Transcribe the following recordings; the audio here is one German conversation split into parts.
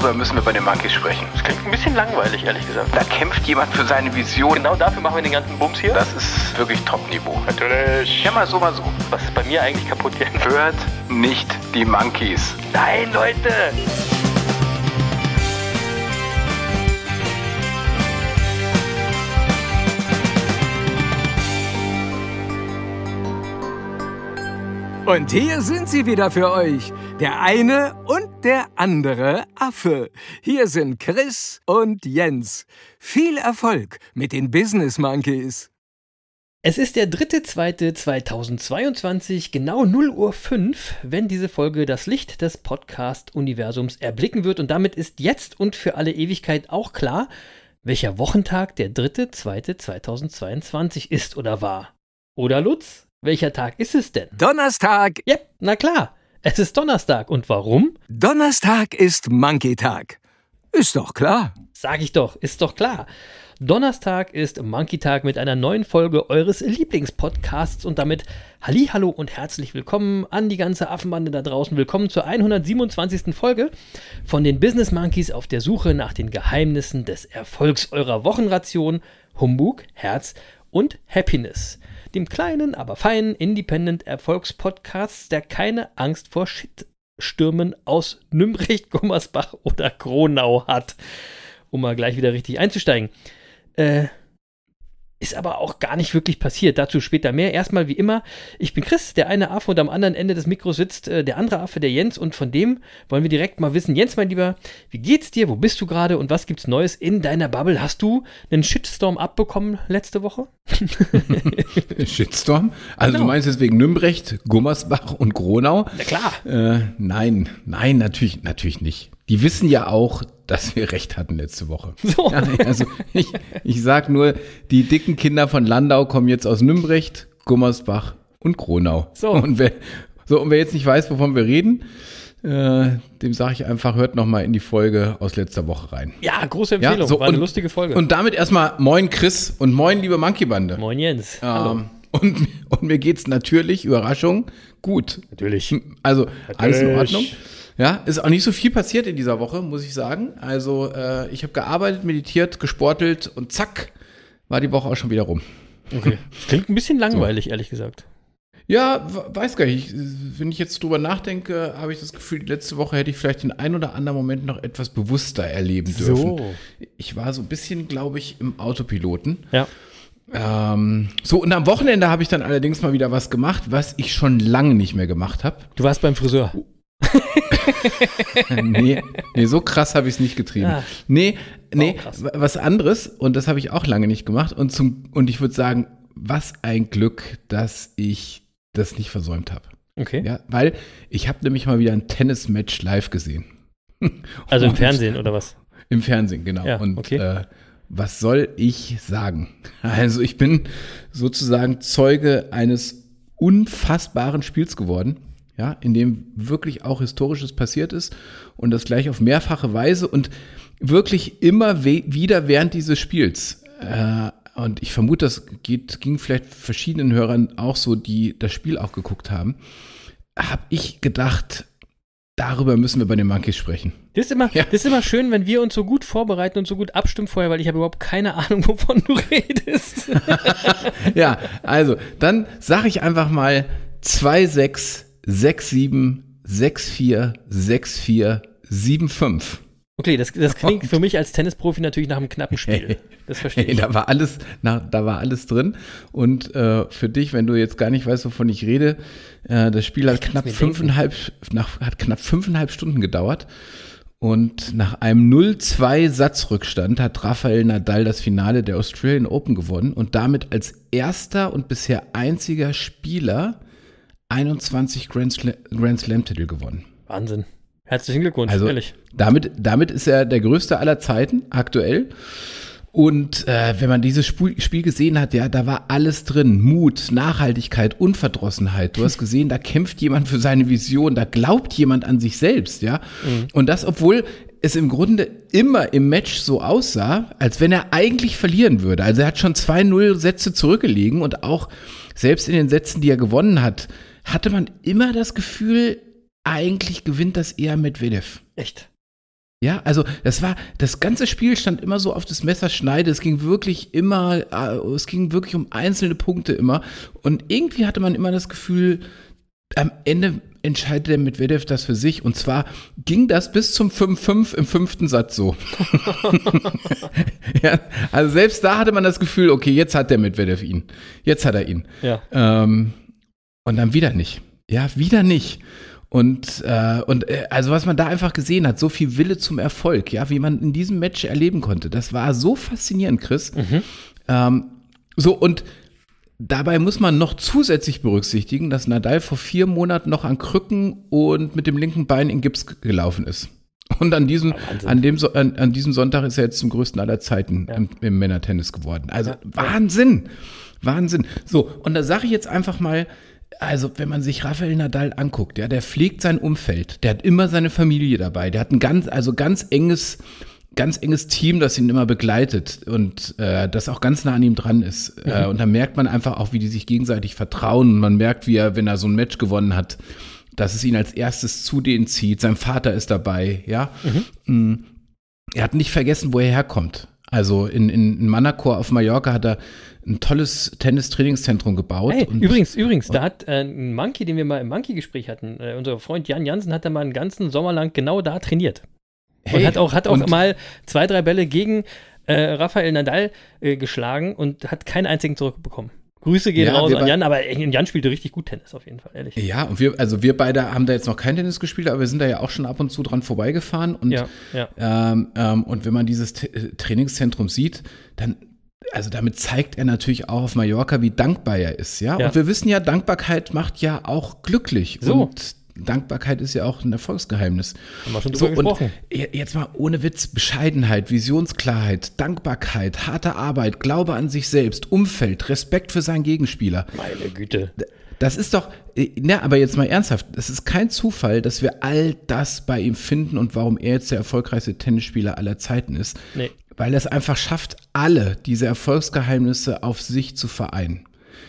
Darüber müssen wir bei den Monkeys sprechen. Das klingt ein bisschen langweilig, ehrlich gesagt. Da kämpft jemand für seine Vision. Genau dafür machen wir den ganzen Bums hier. Das ist wirklich Top-Niveau. Natürlich. Ja, mal so, mal so. Was ist bei mir eigentlich kaputt jetzt? Hört nicht die Monkeys. Nein, Leute! Und hier sind sie wieder für euch. Der eine und der andere Affe. Hier sind Chris und Jens. Viel Erfolg mit den Business Monkeys. Es ist der 3.2.2022, genau 0 Uhr 5, wenn diese Folge das Licht des Podcast-Universums erblicken wird. Und damit ist jetzt und für alle Ewigkeit auch klar, welcher Wochentag der 3.2.2022 ist oder war. Oder Lutz? Welcher Tag ist es denn? Donnerstag. Ja, na klar. Es ist Donnerstag. Und warum? Donnerstag ist Monkey-Tag. Ist doch klar. Sag ich doch, ist doch klar. Donnerstag ist Monkey Tag mit einer neuen Folge eures Lieblingspodcasts und damit Hallo und herzlich willkommen an die ganze Affenbande da draußen. Willkommen zur 127. Folge von den Business Monkeys auf der Suche nach den Geheimnissen des Erfolgs eurer Wochenration Humbug, Herz und Happiness dem kleinen, aber feinen Independent Erfolgspodcast, der keine Angst vor Shitstürmen aus Nümbrecht, Gummersbach oder Kronau hat. Um mal gleich wieder richtig einzusteigen. Äh, ist aber auch gar nicht wirklich passiert. Dazu später mehr. Erstmal wie immer, ich bin Chris, der eine Affe und am anderen Ende des Mikros sitzt äh, der andere Affe, der Jens. Und von dem wollen wir direkt mal wissen. Jens, mein Lieber, wie geht's dir? Wo bist du gerade und was gibt's Neues in deiner Bubble? Hast du einen Shitstorm abbekommen letzte Woche? Shitstorm? Also Genau. du meinst jetzt wegen Nümbrecht, Gummersbach und Gronau? Na klar. Äh, nein, nein, natürlich, natürlich nicht. Die wissen ja auch, dass wir recht hatten letzte Woche. So. Ja, also ich, ich sag nur, die dicken Kinder von Landau kommen jetzt aus Nümbrecht, Gummersbach und Gronau. So. Und wer, so, und wer jetzt nicht weiß, wovon wir reden, äh, dem sage ich einfach, hört noch mal in die Folge aus letzter Woche rein. Ja, große Empfehlung. so, War eine und- lustige Folge. Und damit erstmal moin Chris und moin liebe Monkey-Bande. Moin Jens. Hallo. Ähm, und, und mir geht's natürlich, Überraschung, gut. Natürlich. Also alles in Natürlich. Ordnung. Ja, ist auch nicht so viel passiert in dieser Woche, muss ich sagen. Also äh, ich habe gearbeitet, meditiert, gesportelt und zack, war die Woche auch schon wieder rum. Okay. Klingt ein bisschen langweilig, ehrlich gesagt. Ja, weiß gar nicht. Ich, wenn ich jetzt drüber nachdenke, habe ich das Gefühl, letzte Woche hätte ich vielleicht den ein oder anderen Moment noch etwas bewusster erleben dürfen. So. Ich war so ein bisschen, glaube ich, im Autopiloten. Ja. Ähm, so, und am Wochenende habe ich dann allerdings mal wieder was gemacht, was ich schon lange nicht mehr gemacht habe. Du warst beim Friseur. nee, nee, so krass habe ich es nicht getrieben. Ja. Nee, nee, krass. wa- was anderes und das habe ich auch lange nicht gemacht und zum und ich würde sagen, was ein Glück, dass ich das nicht versäumt habe. Okay. Ja, weil ich habe nämlich mal wieder ein Tennismatch live gesehen. Also im Fernsehen oder was? Im Fernsehen, genau. Ja, und okay. äh, was soll ich sagen? Also ich bin sozusagen Zeuge eines unfassbaren Spiels geworden, ja, in dem wirklich auch Historisches passiert ist und das gleich auf mehrfache Weise und wirklich immer wieder während dieses Spiels. Äh, und ich vermute, das geht, ging vielleicht verschiedenen Hörern auch so, die das Spiel auch geguckt haben, habe ich gedacht, darüber müssen wir bei den Monkeys sprechen. Das ist, immer, Ja. das ist immer schön, wenn wir uns so gut vorbereiten und so gut abstimmen vorher, weil ich habe überhaupt keine Ahnung, wovon du redest. Ja, also, dann sage ich einfach mal 2, 6, 6, 7, 6, 4, 6, 4, 7, 5. Okay, das, das klingt für mich als Tennisprofi natürlich nach einem knappen Spiel. Das verstehe Hey, ich. da war alles, na, da war alles drin. Und äh, für dich, wenn du jetzt gar nicht weißt, wovon ich rede, äh, das Spiel hat knapp fünfeinhalb, nach, hat knapp fünfeinhalb Stunden gedauert. Und nach einem 0-2 Satzrückstand hat Rafael Nadal das Finale der Australian Open gewonnen und damit als erster und bisher einziger Spieler 21 Grand, Sla Grand Slam Titel gewonnen. Wahnsinn. Herzlichen Glückwunsch, Also ehrlich. damit, damit ist er der größte aller Zeiten aktuell. Und äh, wenn man dieses Spiel, gesehen hat, ja, da war alles drin. Mut, Nachhaltigkeit, Unverdrossenheit. Du hast gesehen, da kämpft jemand für seine Vision, da glaubt jemand an sich selbst, ja. Und das, obwohl es im Grunde immer im Match so aussah, als wenn er eigentlich verlieren würde. Also er hat schon 2-0 Sätze zurückgelegen und auch selbst in den Sätzen, die er gewonnen hat, hatte man immer das Gefühl, eigentlich gewinnt das eher Medvedev. Echt. Ja, also das war, das ganze Spiel stand immer so auf das Messerschneide. Es ging wirklich immer, äh, es ging wirklich um einzelne Punkte immer. Und irgendwie hatte man immer das Gefühl, am Ende entscheidet der Medvedev das für sich. Und zwar ging das bis zum 5-5 im fünften Satz so. ja, also selbst da hatte man das Gefühl, okay, jetzt hat der Medvedev ihn. Jetzt hat er ihn. Ja. Ähm, und dann wieder nicht. Ja, wieder nicht. Und, äh, und äh, also was man da einfach gesehen hat, so viel Wille zum Erfolg, ja, wie man in diesem Match erleben konnte, das war so faszinierend, Chris. Ähm, so, und dabei muss man noch zusätzlich berücksichtigen, dass Nadal vor vier Monaten noch an Krücken und mit dem linken Bein in Gips gelaufen ist. Und an diesem, an, dem, So- an, an diesem Sonntag ist er jetzt zum größten aller Zeiten im, im Männertennis geworden. Also Wahnsinn. Wahnsinn. So, und da sage ich jetzt einfach mal, also wenn man sich Rafael Nadal anguckt, ja, der pflegt sein Umfeld, der hat immer seine Familie dabei, der hat ein ganz, also ganz enges, ganz enges Team, das ihn immer begleitet und äh, das auch ganz nah an ihm dran ist. Äh, und da merkt man einfach auch, wie die sich gegenseitig vertrauen. Und man merkt, wie er, wenn er so ein Match gewonnen hat, dass es ihn als erstes zu denen zieht. Sein Vater ist dabei, ja. Mm. Er hat nicht vergessen, wo er herkommt. Also in, in, in Manacor auf Mallorca hat er ein tolles Tennistrainingszentrum gebaut. Hey, und- übrigens, übrigens, da hat äh, ein Monkey, den wir mal im Monkey-Gespräch hatten, äh, unser Freund Jan Jansen hat da mal einen ganzen Sommer lang genau da trainiert. und Hey, hat auch, hat auch und- mal zwei, drei Bälle gegen äh, Rafael Nadal äh, geschlagen und hat keinen einzigen zurückbekommen. Grüße gehen Ja, raus an Jan, aber Jan spielte richtig gut Tennis auf jeden Fall, ehrlich. Ja, und wir, also wir beide haben da jetzt noch kein Tennis gespielt, aber wir sind da ja auch schon ab und zu dran vorbeigefahren. Und, Ja, ja. Ähm, ähm, und wenn man dieses T äh, Trainingszentrum sieht, dann, also damit zeigt er natürlich auch auf Mallorca, wie dankbar er ist, ja. Ja. Und wir wissen ja, Dankbarkeit macht ja auch glücklich. So. Und Dankbarkeit ist ja auch ein Erfolgsgeheimnis. Haben wir schon So, drüber und gesprochen. je- jetzt mal ohne Witz, Bescheidenheit, Visionsklarheit, Dankbarkeit, harte Arbeit, Glaube an sich selbst, Umfeld, Respekt für seinen Gegenspieler. Meine Güte. Das ist doch, äh, na, aber jetzt mal ernsthaft, es ist kein Zufall, dass wir all das bei ihm finden und warum er jetzt der erfolgreichste Tennisspieler aller Zeiten ist. Nee. Weil es einfach schafft, alle diese Erfolgsgeheimnisse auf sich zu vereinen.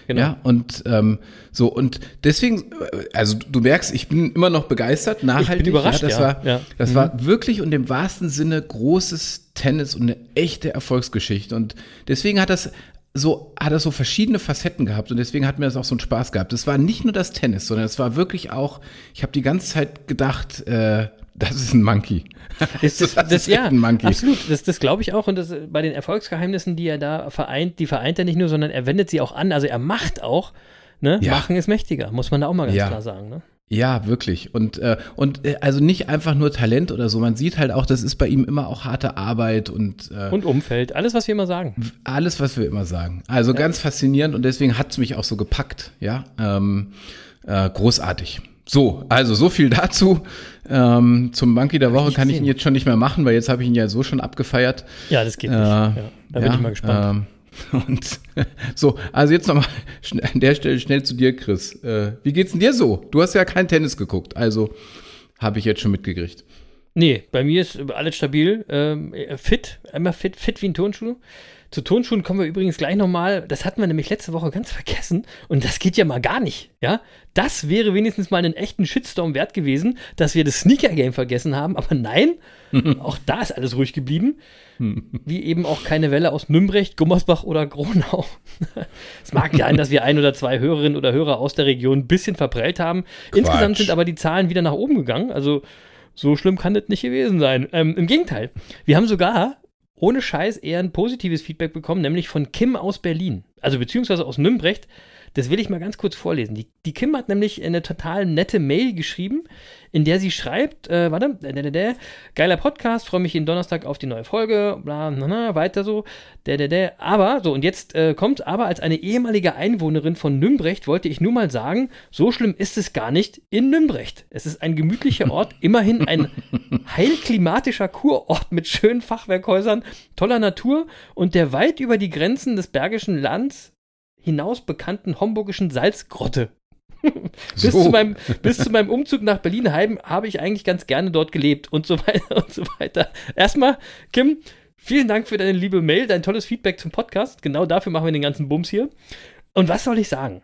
Genau. Ja, und ähm, so, und deswegen, äh, also du merkst, ich bin immer noch begeistert, nachhaltig. überrascht, ja, das ja. war, Ja. Mhm. das war wirklich und im wahrsten Sinne großes Tennis und eine echte Erfolgsgeschichte. Und deswegen hat das so, hat das so verschiedene Facetten gehabt und deswegen hat mir das auch so einen Spaß gehabt. Es war nicht nur das Tennis, sondern es war wirklich auch, ich habe die ganze Zeit gedacht, äh, das ist ein Monkey. Das, das, das, ist ja, ein Monkey. absolut. Das, das glaube ich auch. Und das, bei den Erfolgsgeheimnissen, die er da vereint, die vereint er nicht nur, sondern er wendet sie auch an. Also er macht auch. Ne? Ja. Machen ist mächtiger, muss man da auch mal ganz Ja. klar sagen. Ne? Ja, wirklich. Und, äh, und äh, also nicht einfach nur Talent oder so. Man sieht halt auch, das ist bei ihm immer auch harte Arbeit und, äh, Und Umfeld, alles, was wir immer sagen. alles, was wir immer sagen. Also ganz faszinierend und deswegen hat es mich auch so gepackt. Ja, ähm, äh, großartig. So, also so viel dazu. Ähm, zum Monkey der Woche kann ich ihn jetzt schon nicht mehr machen, weil jetzt habe ich ihn ja so schon abgefeiert. Ja, das geht Äh, nicht. Ja, da bin ja, ich mal gespannt. Ähm, und so, also jetzt nochmal an der Stelle schnell zu dir, Chris. Äh, wie geht's denn dir so? Du hast ja kein Tennis geguckt, also habe ich jetzt schon mitgekriegt. Nee, bei mir ist alles stabil. Ähm, äh, fit, immer fit, fit wie ein Turnschuh. Zu Turnschuhen kommen wir übrigens gleich nochmal. Das hatten wir nämlich letzte Woche ganz vergessen. Und das geht ja mal gar nicht. Ja, das wäre wenigstens mal einen echten Shitstorm wert gewesen, dass wir das Sneaker-Game vergessen haben. Aber nein, auch da ist alles ruhig geblieben. Wie eben auch keine Welle aus Nümbrecht, Gummersbach oder Gronau. es mag sein, dass wir ein oder zwei Hörerinnen oder Hörer aus der Region ein bisschen verprellt haben. Insgesamt sind aber die Zahlen wieder nach oben gegangen. Also so schlimm kann das nicht gewesen sein. Ähm, Im Gegenteil, wir haben sogar ohne Scheiß eher ein positives Feedback bekommen, nämlich von Kim aus Berlin. Also beziehungsweise aus Nümbrecht. Das will ich mal ganz kurz vorlesen. Die, die Kim hat nämlich eine total nette Mail geschrieben, in der sie schreibt, äh, warte, äh, äh, äh, geiler Podcast, freue mich jeden Donnerstag auf die neue Folge, bla, na, na, weiter so, der, der, der. Aber, so, und jetzt äh, kommt, aber als eine ehemalige Einwohnerin von Nümbrecht wollte ich nur mal sagen, so schlimm ist es gar nicht in Nümbrecht. Es ist ein gemütlicher Ort, immerhin ein heilklimatischer Kurort mit schönen Fachwerkhäusern, toller Natur und der weit über die Grenzen des Bergischen Lands hinaus bekannten homburgischen Salzgrotte. bis, So. zu meinem, bis zu meinem Umzug nach Berlin-Heim habe ich eigentlich ganz gerne dort gelebt und so weiter und so weiter. Erstmal, Kim, vielen Dank für deine liebe Mail, dein tolles Feedback zum Podcast. Genau dafür machen wir den ganzen Bums hier. Und was soll ich sagen?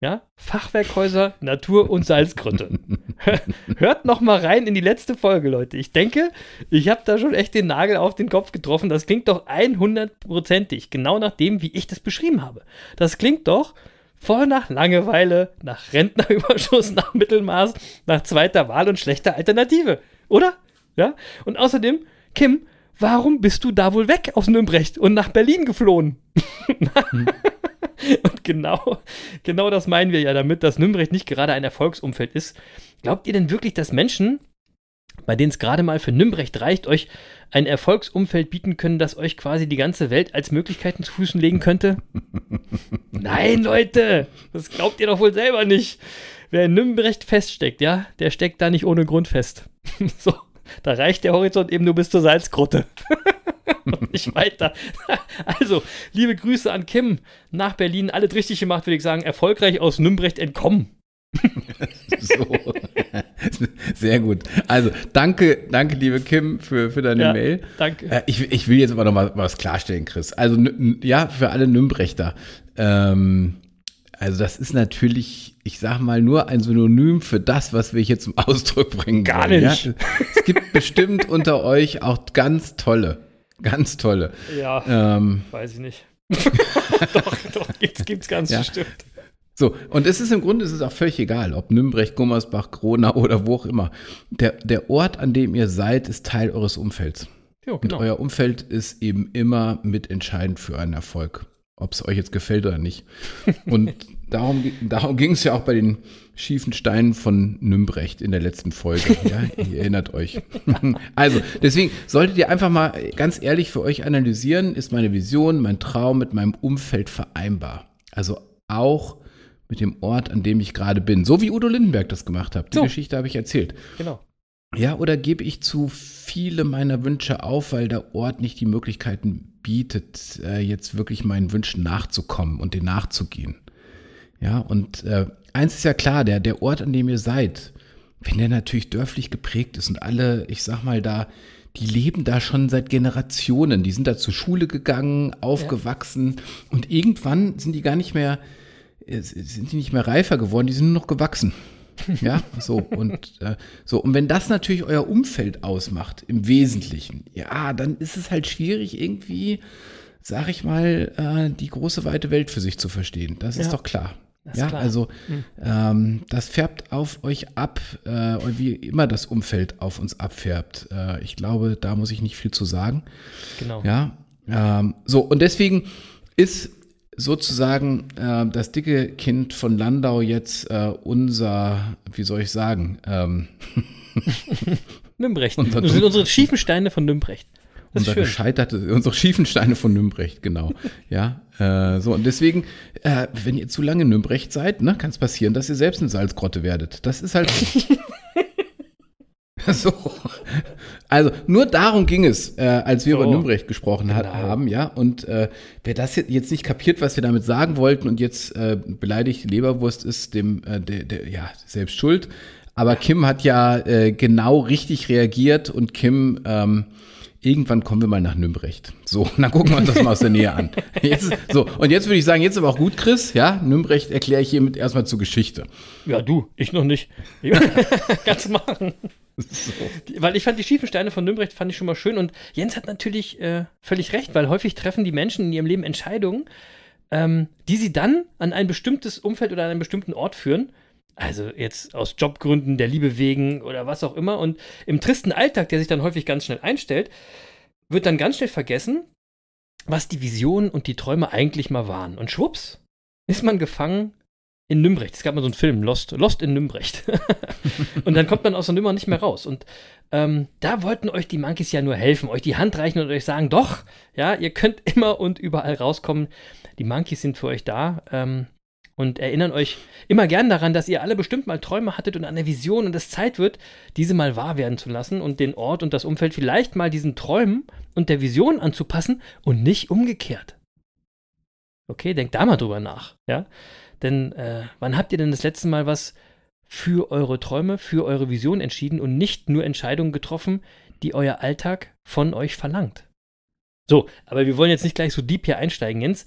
Ja, Fachwerkhäuser, Natur und Salzgrotte. Hört noch mal rein in die letzte Folge, Leute. Ich denke, ich habe da schon echt den Nagel auf den Kopf getroffen. Das klingt doch 100%ig, genau nach dem, wie ich das beschrieben habe. Das klingt doch voll nach Langeweile, nach Rentnerüberschuss, nach Mittelmaß, nach zweiter Wahl und schlechter Alternative. Oder? Ja? Und außerdem, Kim, warum bist du da wohl weg aus Nürnberg und nach Berlin geflohen? Genau, genau das meinen wir ja damit, dass Nürnberg nicht gerade ein Erfolgsumfeld ist. Glaubt ihr denn wirklich, dass Menschen, bei denen es gerade mal für Nürnberg reicht, euch ein Erfolgsumfeld bieten können, das euch quasi die ganze Welt als Möglichkeiten zu Füßen legen könnte? Nein, Leute, das glaubt ihr doch wohl selber nicht. Wer in Nürnberg feststeckt, ja, der steckt da nicht ohne Grund fest. so, da reicht der Horizont eben nur bis zur Salzgrotte. Und nicht weiter. Also, liebe Grüße an Kim nach Berlin. Alles richtig gemacht, würde ich sagen. Erfolgreich aus Nürnberg entkommen. So. Sehr gut. Also, danke, danke, liebe Kim, für, für deine Ja, Mail. danke. Äh, ich, ich will jetzt aber noch mal was klarstellen, Chris. Also, ja, für alle Nürnbrechter. Ähm, also, das ist natürlich, ich sag mal, nur ein Synonym für das, was wir hier zum Ausdruck bringen Gar wollen. nicht. Ja? Es gibt bestimmt unter euch auch ganz tolle, ganz tolle. Ja, Ähm, weiß ich nicht. doch, doch, gibt's, gibt's ganz Ja. bestimmt. So, und es ist im Grunde es ist auch völlig egal, ob Nürnberg, Gummersbach, Gronau oder wo auch immer. Der, der Ort, an dem ihr seid, ist Teil eures Umfelds. Jo, Und genau. euer Umfeld ist eben immer mitentscheidend für einen Erfolg, ob es euch jetzt gefällt oder nicht. Und darum, darum ging es ja auch bei den schiefen Steinen von Nümbrecht in der letzten Folge. Ja, ihr erinnert euch. Also, deswegen solltet ihr einfach mal ganz ehrlich für euch analysieren, ist meine Vision, mein Traum mit meinem Umfeld vereinbar? Also auch mit dem Ort, an dem ich gerade bin. So wie Udo Lindenberg das gemacht hat. Die So. Geschichte habe ich erzählt. genau. Ja, oder gebe ich zu viele meiner Wünsche auf, weil der Ort nicht die Möglichkeiten bietet, äh, jetzt wirklich meinen Wünschen nachzukommen und den nachzugehen? Ja, und äh, eins ist ja klar, der, der Ort, an dem ihr seid, wenn der natürlich dörflich geprägt ist und alle, ich sag mal da, die leben da schon seit Generationen, die sind da zur Schule gegangen, aufgewachsen und irgendwann sind die gar nicht mehr, äh, sind die nicht mehr reifer geworden, die sind nur noch gewachsen. Ja, so und äh, so und wenn das natürlich euer Umfeld ausmacht im Wesentlichen, ja, dann ist es halt schwierig irgendwie, sag ich mal, äh, die große weite Welt für sich zu verstehen. Das ist Ja, doch klar. ist ja, klar. also ähm, das färbt auf euch ab, äh, wie immer das Umfeld auf uns abfärbt. Äh, ich glaube, da muss ich nicht viel zu sagen. genau. Ja, ähm, so und deswegen ist sozusagen äh, das dicke Kind von Landau jetzt äh, unser, wie soll ich sagen, ähm, Nümbrecht. Unser Das sind unsere schiefen Steine von Nümbrecht. Das unser gescheiterte, unsere schiefen Steine von Nümbrecht, genau. ja, äh, so und deswegen, äh, wenn ihr zu lange Nümbrecht seid, ne, kann es passieren, dass ihr selbst eine Salzgrotte werdet. Das ist halt so. Also nur darum ging es, äh, als wir So. über Nümbrecht gesprochen Genau. haben, ja. Und äh, wer das jetzt- jetzt nicht kapiert, was wir damit sagen wollten und jetzt äh, beleidigt Leberwurst ist, dem äh, der, der, ja selbst schuld. Aber Kim hat ja äh, genau richtig reagiert und Kim ähm, Irgendwann kommen wir mal nach Nümbrecht. So, dann gucken wir uns das mal aus der Nähe an. Jetzt, so, und jetzt würde ich sagen, jetzt aber auch gut, Chris. Ja, Nümbrecht erkläre ich hiermit erstmal zur Geschichte. Ja, du, ich noch nicht. Kannst machen. Die- Weil ich fand die schiefen Steine von Nürnberg fand ich schon mal schön und Jens hat natürlich äh, völlig recht, weil häufig treffen die Menschen in ihrem Leben Entscheidungen, ähm, die sie dann an ein bestimmtes Umfeld oder an einen bestimmten Ort führen. Also jetzt aus Jobgründen, der Liebe wegen oder was auch immer. Und im tristen Alltag, der sich dann häufig ganz schnell einstellt, wird dann ganz schnell vergessen, was die Visionen und die Träume eigentlich mal waren. Und schwupps, ist man gefangen in Nümbrecht. Es gab mal so einen Film, Lost, Lost in Nümbrecht. und dann kommt man aus der Nummer nicht mehr raus. Und ähm, da wollten euch die Monkeys ja nur helfen, euch die Hand reichen und euch sagen, doch, ja, ihr könnt immer und überall rauskommen. Die Monkeys sind für euch da. Ähm, und erinnern euch immer gern daran, dass ihr alle bestimmt mal Träume hattet und eine Vision und es Zeit wird, diese mal wahr werden zu lassen und den Ort und das Umfeld vielleicht mal diesen Träumen und der Vision anzupassen und nicht umgekehrt. Okay, denkt da mal drüber nach, ja? Denn äh, wann habt ihr denn das letzte Mal was für eure Träume, für eure Vision entschieden und nicht nur Entscheidungen getroffen, die euer Alltag von euch verlangt? So, aber wir wollen jetzt nicht gleich so deep hier einsteigen, Jens.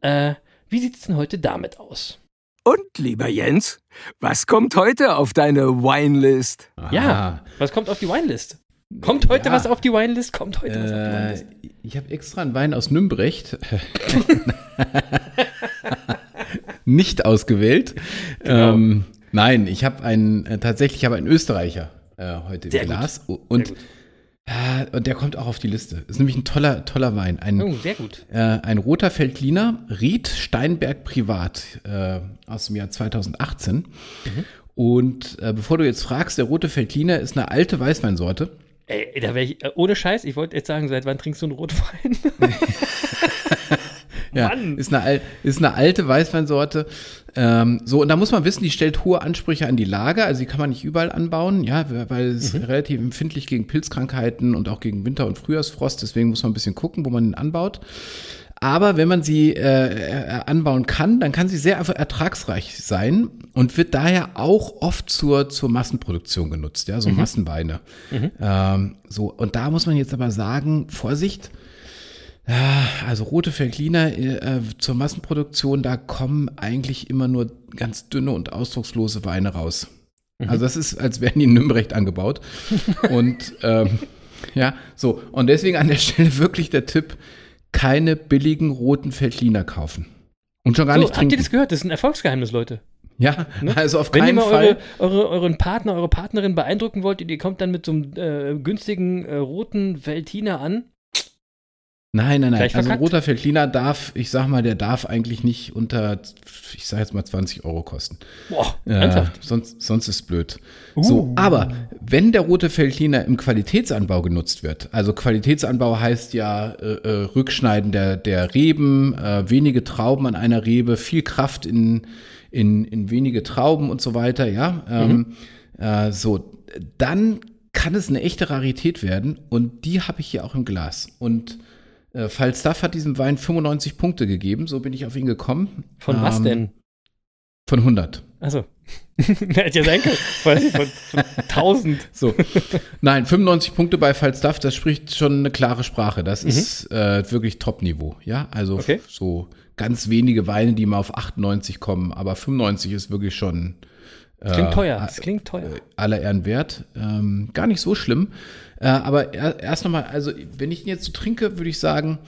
Äh, wie sieht's denn heute damit aus? Und, lieber Jens, was kommt heute auf deine Winelist? Ja, was kommt auf die Winelist? Kommt heute Ja. was auf die Winelist? Kommt heute was auf die Äh, Winelist? ich habe extra einen Wein aus Nümbrecht nicht ausgewählt. Genau. Ähm, nein, ich habe einen, äh, tatsächlich habe einen Österreicher äh, heute im gut. Glas. Und, Sehr gut. Ja, und der kommt auch auf die Liste. Ist nämlich ein toller, toller Wein. Ein, Oh, sehr gut. äh, ein roter Veltliner, Ried Steinberg Privat äh, aus dem Jahr 2018. Mhm. Und äh, bevor du jetzt fragst, der rote Veltliner ist eine alte Weißweinsorte. Ey, da wäre ich, äh, ohne Scheiß, ich wollte jetzt sagen, seit wann trinkst du einen Rotwein? Ja, Mann. ist eine, ist eine alte Weißweinsorte. Ähm, so, und da muss man wissen, die stellt hohe Ansprüche an die Lage, also die kann man nicht überall anbauen, ja, weil es Mhm. relativ empfindlich gegen Pilzkrankheiten und auch gegen Winter- und Frühjahrsfrost, deswegen muss man ein bisschen gucken, wo man ihn anbaut. Aber wenn man sie äh, äh, anbauen kann, dann kann sie sehr er- ertragsreich sein und wird daher auch oft zur, zur Massenproduktion genutzt, ja, so Massenweine. Ähm, so, und da muss man jetzt aber sagen, Vorsicht, also rote Veltliner äh, zur Massenproduktion, da kommen eigentlich immer nur ganz dünne und ausdruckslose Weine raus. Also das ist, als wären die in Nürnberg angebaut. und ähm, ja, so. Und deswegen an der Stelle wirklich der Tipp, keine billigen roten Veltliner kaufen. Und schon gar so, nicht habt trinken. ihr das gehört? Das ist ein Erfolgsgeheimnis, Leute. ja, Ne? also auf Wenn ihr keinen mal Fall. eure, eure, euren Partner, eure Partnerin beeindrucken wollt, ihr kommt dann mit so einem äh, günstigen äh, roten Veltiner an. Nein, nein, nein. Gleich Also ein roter Veltliner darf, ich sag mal, der darf eigentlich nicht unter, ich sag jetzt mal 20 Euro kosten. Boah, Äh, ernsthaft. sonst, sonst ist blöd. Uh. So, aber wenn der rote Veltliner im Qualitätsanbau genutzt wird, also Qualitätsanbau heißt ja äh, äh, Rückschneiden der, der Reben, äh, wenige Trauben an einer Rebe, viel Kraft in, in, in wenige Trauben und so weiter, ja, ähm, äh, so, dann kann es eine echte Rarität werden und die habe ich hier auch im Glas. Und äh, Falstaff hat diesem Wein 95 Punkte gegeben, so bin ich auf ihn gekommen. Von was Ähm, denn? Von 100. Achso. Hätte ja sein können. Von, von 1000. So. Nein, 95 Punkte bei Falstaff, das spricht schon eine klare Sprache. Das ist äh, wirklich Top-Niveau. Ja, also Mhm. Okay. so ganz wenige Weine, die mal auf 98 kommen, aber 95 ist wirklich schon Klingt äh, teuer. Das klingt teuer. aller Ehren wert. Ähm, gar nicht so schlimm. Äh, aber er, erst nochmal, also wenn ich ihn jetzt so trinke, würde ich sagen,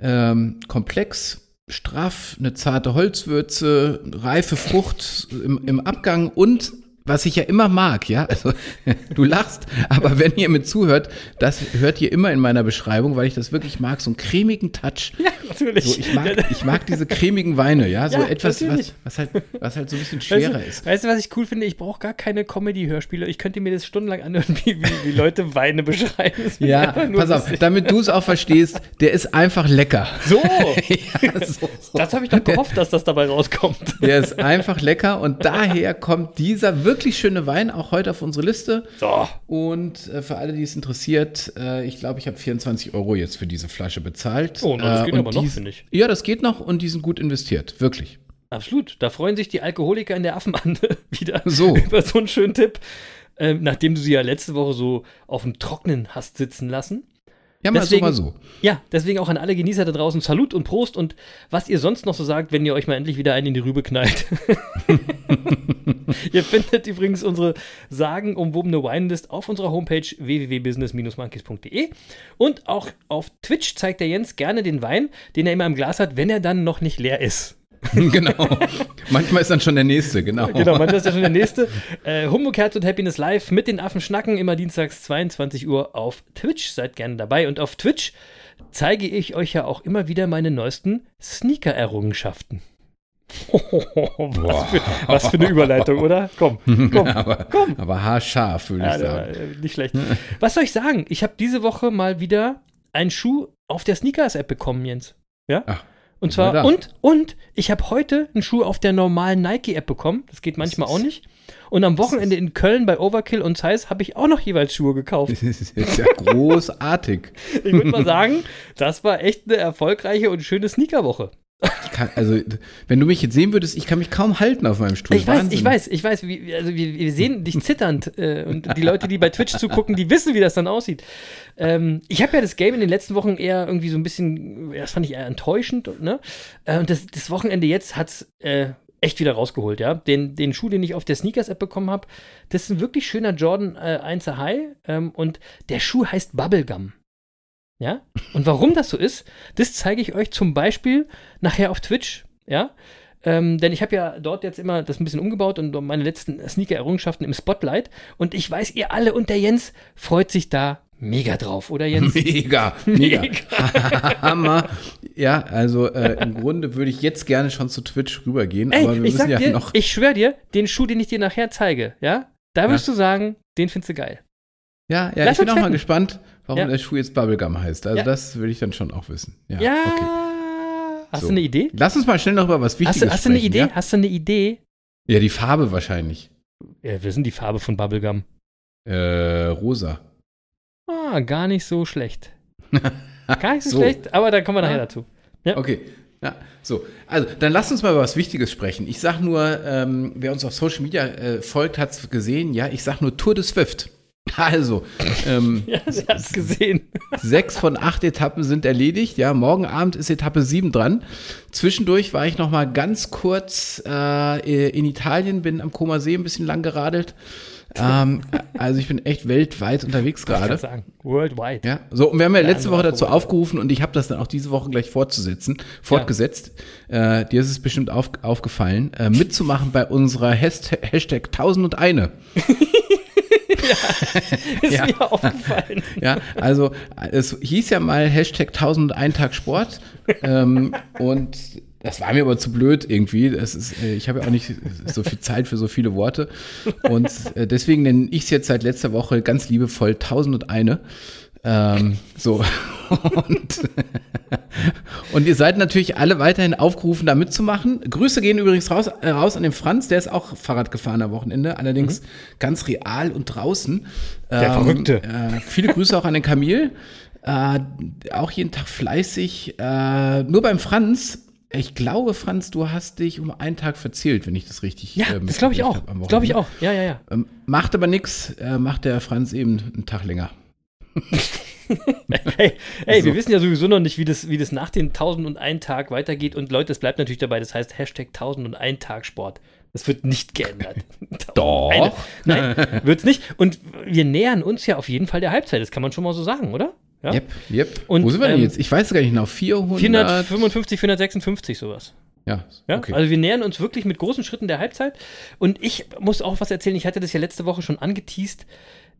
ähm, komplex, straff, eine zarte Holzwürze, reife Frucht im, im Abgang und was ich ja immer mag, ja, also du lachst, aber wenn ihr mir zuhört, das hört ihr immer in meiner Beschreibung, weil ich das wirklich mag, so einen cremigen Touch. Ja, natürlich. So, ich, mag, ich mag diese cremigen Weine, ja, so Ja, etwas, was, was, halt, was halt so ein bisschen Weißt schwerer du, ist. weißt du, was ich cool finde? Ich brauche gar keine Comedy-Hörspiele. Ich könnte mir das stundenlang anhören, wie, wie, wie Leute Weine beschreiben. Das Ja, pass auf, damit du es auch verstehst, der ist einfach lecker. So, ja, so. das habe ich doch gehofft, dass das dabei rauskommt. Der ist einfach lecker und daher kommt dieser wirklich schöne Wein auch heute auf unsere Liste. So. Und äh, für alle, die es interessiert, äh, ich glaube, ich habe 24 Euro jetzt für diese Flasche bezahlt. Oh, na, das Äh, geht und aber noch, finde ich. Ja, das geht noch und die sind gut investiert, wirklich. Absolut. Da freuen sich die Alkoholiker in der Affenbande wieder So. über so einen schönen Tipp. Ähm, nachdem du sie ja letzte Woche so auf dem Trocknen hast sitzen lassen. Ja, mal Deswegen- so, mal so. Ja, deswegen auch an alle Genießer da draußen Salut und Prost und was ihr sonst noch so sagt, wenn ihr euch mal endlich wieder einen in die Rübe knallt. ihr findet übrigens unsere sagenumwobene Winelist auf unserer Homepage www.business-monkeys.de und auch auf Twitch zeigt der Jens gerne den Wein, den er immer im Glas hat, wenn er dann noch nicht leer ist. genau. Manchmal ist dann schon der nächste, genau. Genau, man, das ist ja schon der nächste. Äh, Humbug Herz und Happiness Live mit den Affen schnacken, immer dienstags 22 Uhr auf Twitch. Seid gerne dabei. Und auf Twitch zeige ich euch ja auch immer wieder meine neuesten Sneaker-Errungenschaften. was, für, was für eine Überleitung, oder? Komm, komm. aber, aber haarscharf, würde Ja, ich sagen. äh, nicht schlecht. Was soll ich sagen? Ich habe diese Woche mal wieder einen Schuh auf der Sneakers-App bekommen, Jens. Ja? Ach, und zwar, und, und ich habe heute einen Schuh auf der normalen Nike-App bekommen. Das geht manchmal auch nicht. Und am Wochenende in Köln bei Overkill und Zeiss habe ich auch noch jeweils Schuhe gekauft. Das ist jetzt ja großartig. Ich würde mal sagen, das war echt eine erfolgreiche und schöne Sneakerwoche. Kann, also, wenn du mich jetzt sehen würdest, ich kann mich kaum halten auf meinem Stuhl. Ich weiß, Wahnsinn. ich weiß, ich weiß, wie, also wir, wir sehen dich zitternd äh, und die Leute, die bei Twitch zugucken, die wissen, wie das dann aussieht. Ähm, ich habe ja das Game in den letzten Wochen eher irgendwie so ein bisschen, das fand ich eher enttäuschend, ne? Äh, und das, das Wochenende jetzt hat's äh, echt wieder rausgeholt, ja. Den, den Schuh, den ich auf der Sneakers-App bekommen habe, das ist ein wirklich schöner Jordan äh, 1er High ähm, und der Schuh heißt Bubblegum. Ja? Und warum das so ist, das zeige ich euch zum Beispiel nachher auf Twitch, ja. Ähm, denn ich habe ja dort jetzt immer das ein bisschen umgebaut und meine letzten Sneaker-Errungenschaften im Spotlight. Und ich weiß, ihr alle und der Jens freut sich da mega drauf, oder Jens? Mega, mega. Hammer. Ja, also äh, im Grunde würde ich jetzt gerne schon zu Twitch rübergehen, Ey, aber wir ich müssen ja dir, noch. ich schwör dir, den Schuh, den ich dir nachher zeige, ja, da wirst du sagen, den findest du geil. ja, ja, Lass ich bin auch mal gespannt, warum Ja. der Schuh jetzt Bubblegum heißt. Also Ja. das will ich dann schon auch wissen. Ja, Ja. okay. Hast So. du eine Idee? Lass uns mal schnell noch über was Wichtiges Hast du, hast du eine sprechen, Idee? Ja? Hast du eine Idee? ja, die Farbe wahrscheinlich. Ja, wir sind die Farbe von Bubblegum. Äh, rosa. Ah, gar nicht so schlecht. Gar nicht so, So. schlecht, aber da kommen wir nachher Ja. dazu. Okay. Ja, so. Also, dann lass uns mal über was Wichtiges sprechen. Ich sag nur, ähm, wer uns auf Social Media äh, folgt, hat es gesehen. Ja, ich sag nur Tour de Swift. Also, ähm, Ja, gesehen. sechs von acht Etappen sind erledigt. Ja, morgen Abend ist Etappe sieben dran. Zwischendurch war ich noch mal ganz kurz äh, in Italien, bin am Koma See ein bisschen lang geradelt. Ähm, also ich bin echt weltweit unterwegs gerade. sagen, worldwide. Ja, so, und wir haben ja letzte Woche dazu aufgerufen und ich habe das dann auch diese Woche gleich fortzusetzen, fortgesetzt. Äh, dir ist es bestimmt auf, aufgefallen, äh, mitzumachen bei unserer Hashtag, Hashtag 1001. Ist Ja. mir aufgefallen. Ja, also es hieß ja mal Hashtag 1001 Tag Sport ähm, und das war mir aber zu blöd irgendwie. Das ist, äh, ich habe ja auch nicht so viel Zeit für so viele Worte und äh, deswegen nenne ich es jetzt seit letzter Woche ganz liebevoll 1001. Ähm, so und, und ihr seid natürlich alle weiterhin aufgerufen, da mitzumachen. Grüße gehen übrigens raus, äh, raus an den Franz, der ist auch Fahrrad gefahren am Wochenende, allerdings ganz real und draußen. Der Verrückte. Äh, viele Grüße auch an den Kamil. Äh, auch jeden Tag fleißig. Äh, nur beim Franz, ich glaube, Franz, du hast dich um einen Tag verzählt, wenn ich das richtig Ja, äh, das glaube ich auch. Glaube ich auch. Ja, ja, ja. Ähm, macht aber nichts, äh, macht der Franz eben einen Tag länger. Hey, hey So. wir wissen ja sowieso noch nicht, wie das, wie das nach den 1001 Tag weitergeht. Und Leute, es bleibt natürlich dabei. Das heißt Hashtag 1001 Tag Sport. Das wird nicht geändert. Doch. Eine, nein, wird's nicht. Und wir nähern uns ja auf jeden Fall der Halbzeit. Das kann man schon mal so sagen, oder? Ja. Yep, yep. Und, Wo sind wir denn ähm, jetzt? Ich weiß gar nicht genau. 400. 455, 456 sowas. Ja, Ja, okay. also wir nähern uns wirklich mit großen Schritten der Halbzeit. Und ich muss auch was erzählen. Ich hatte das ja letzte Woche schon angeteased.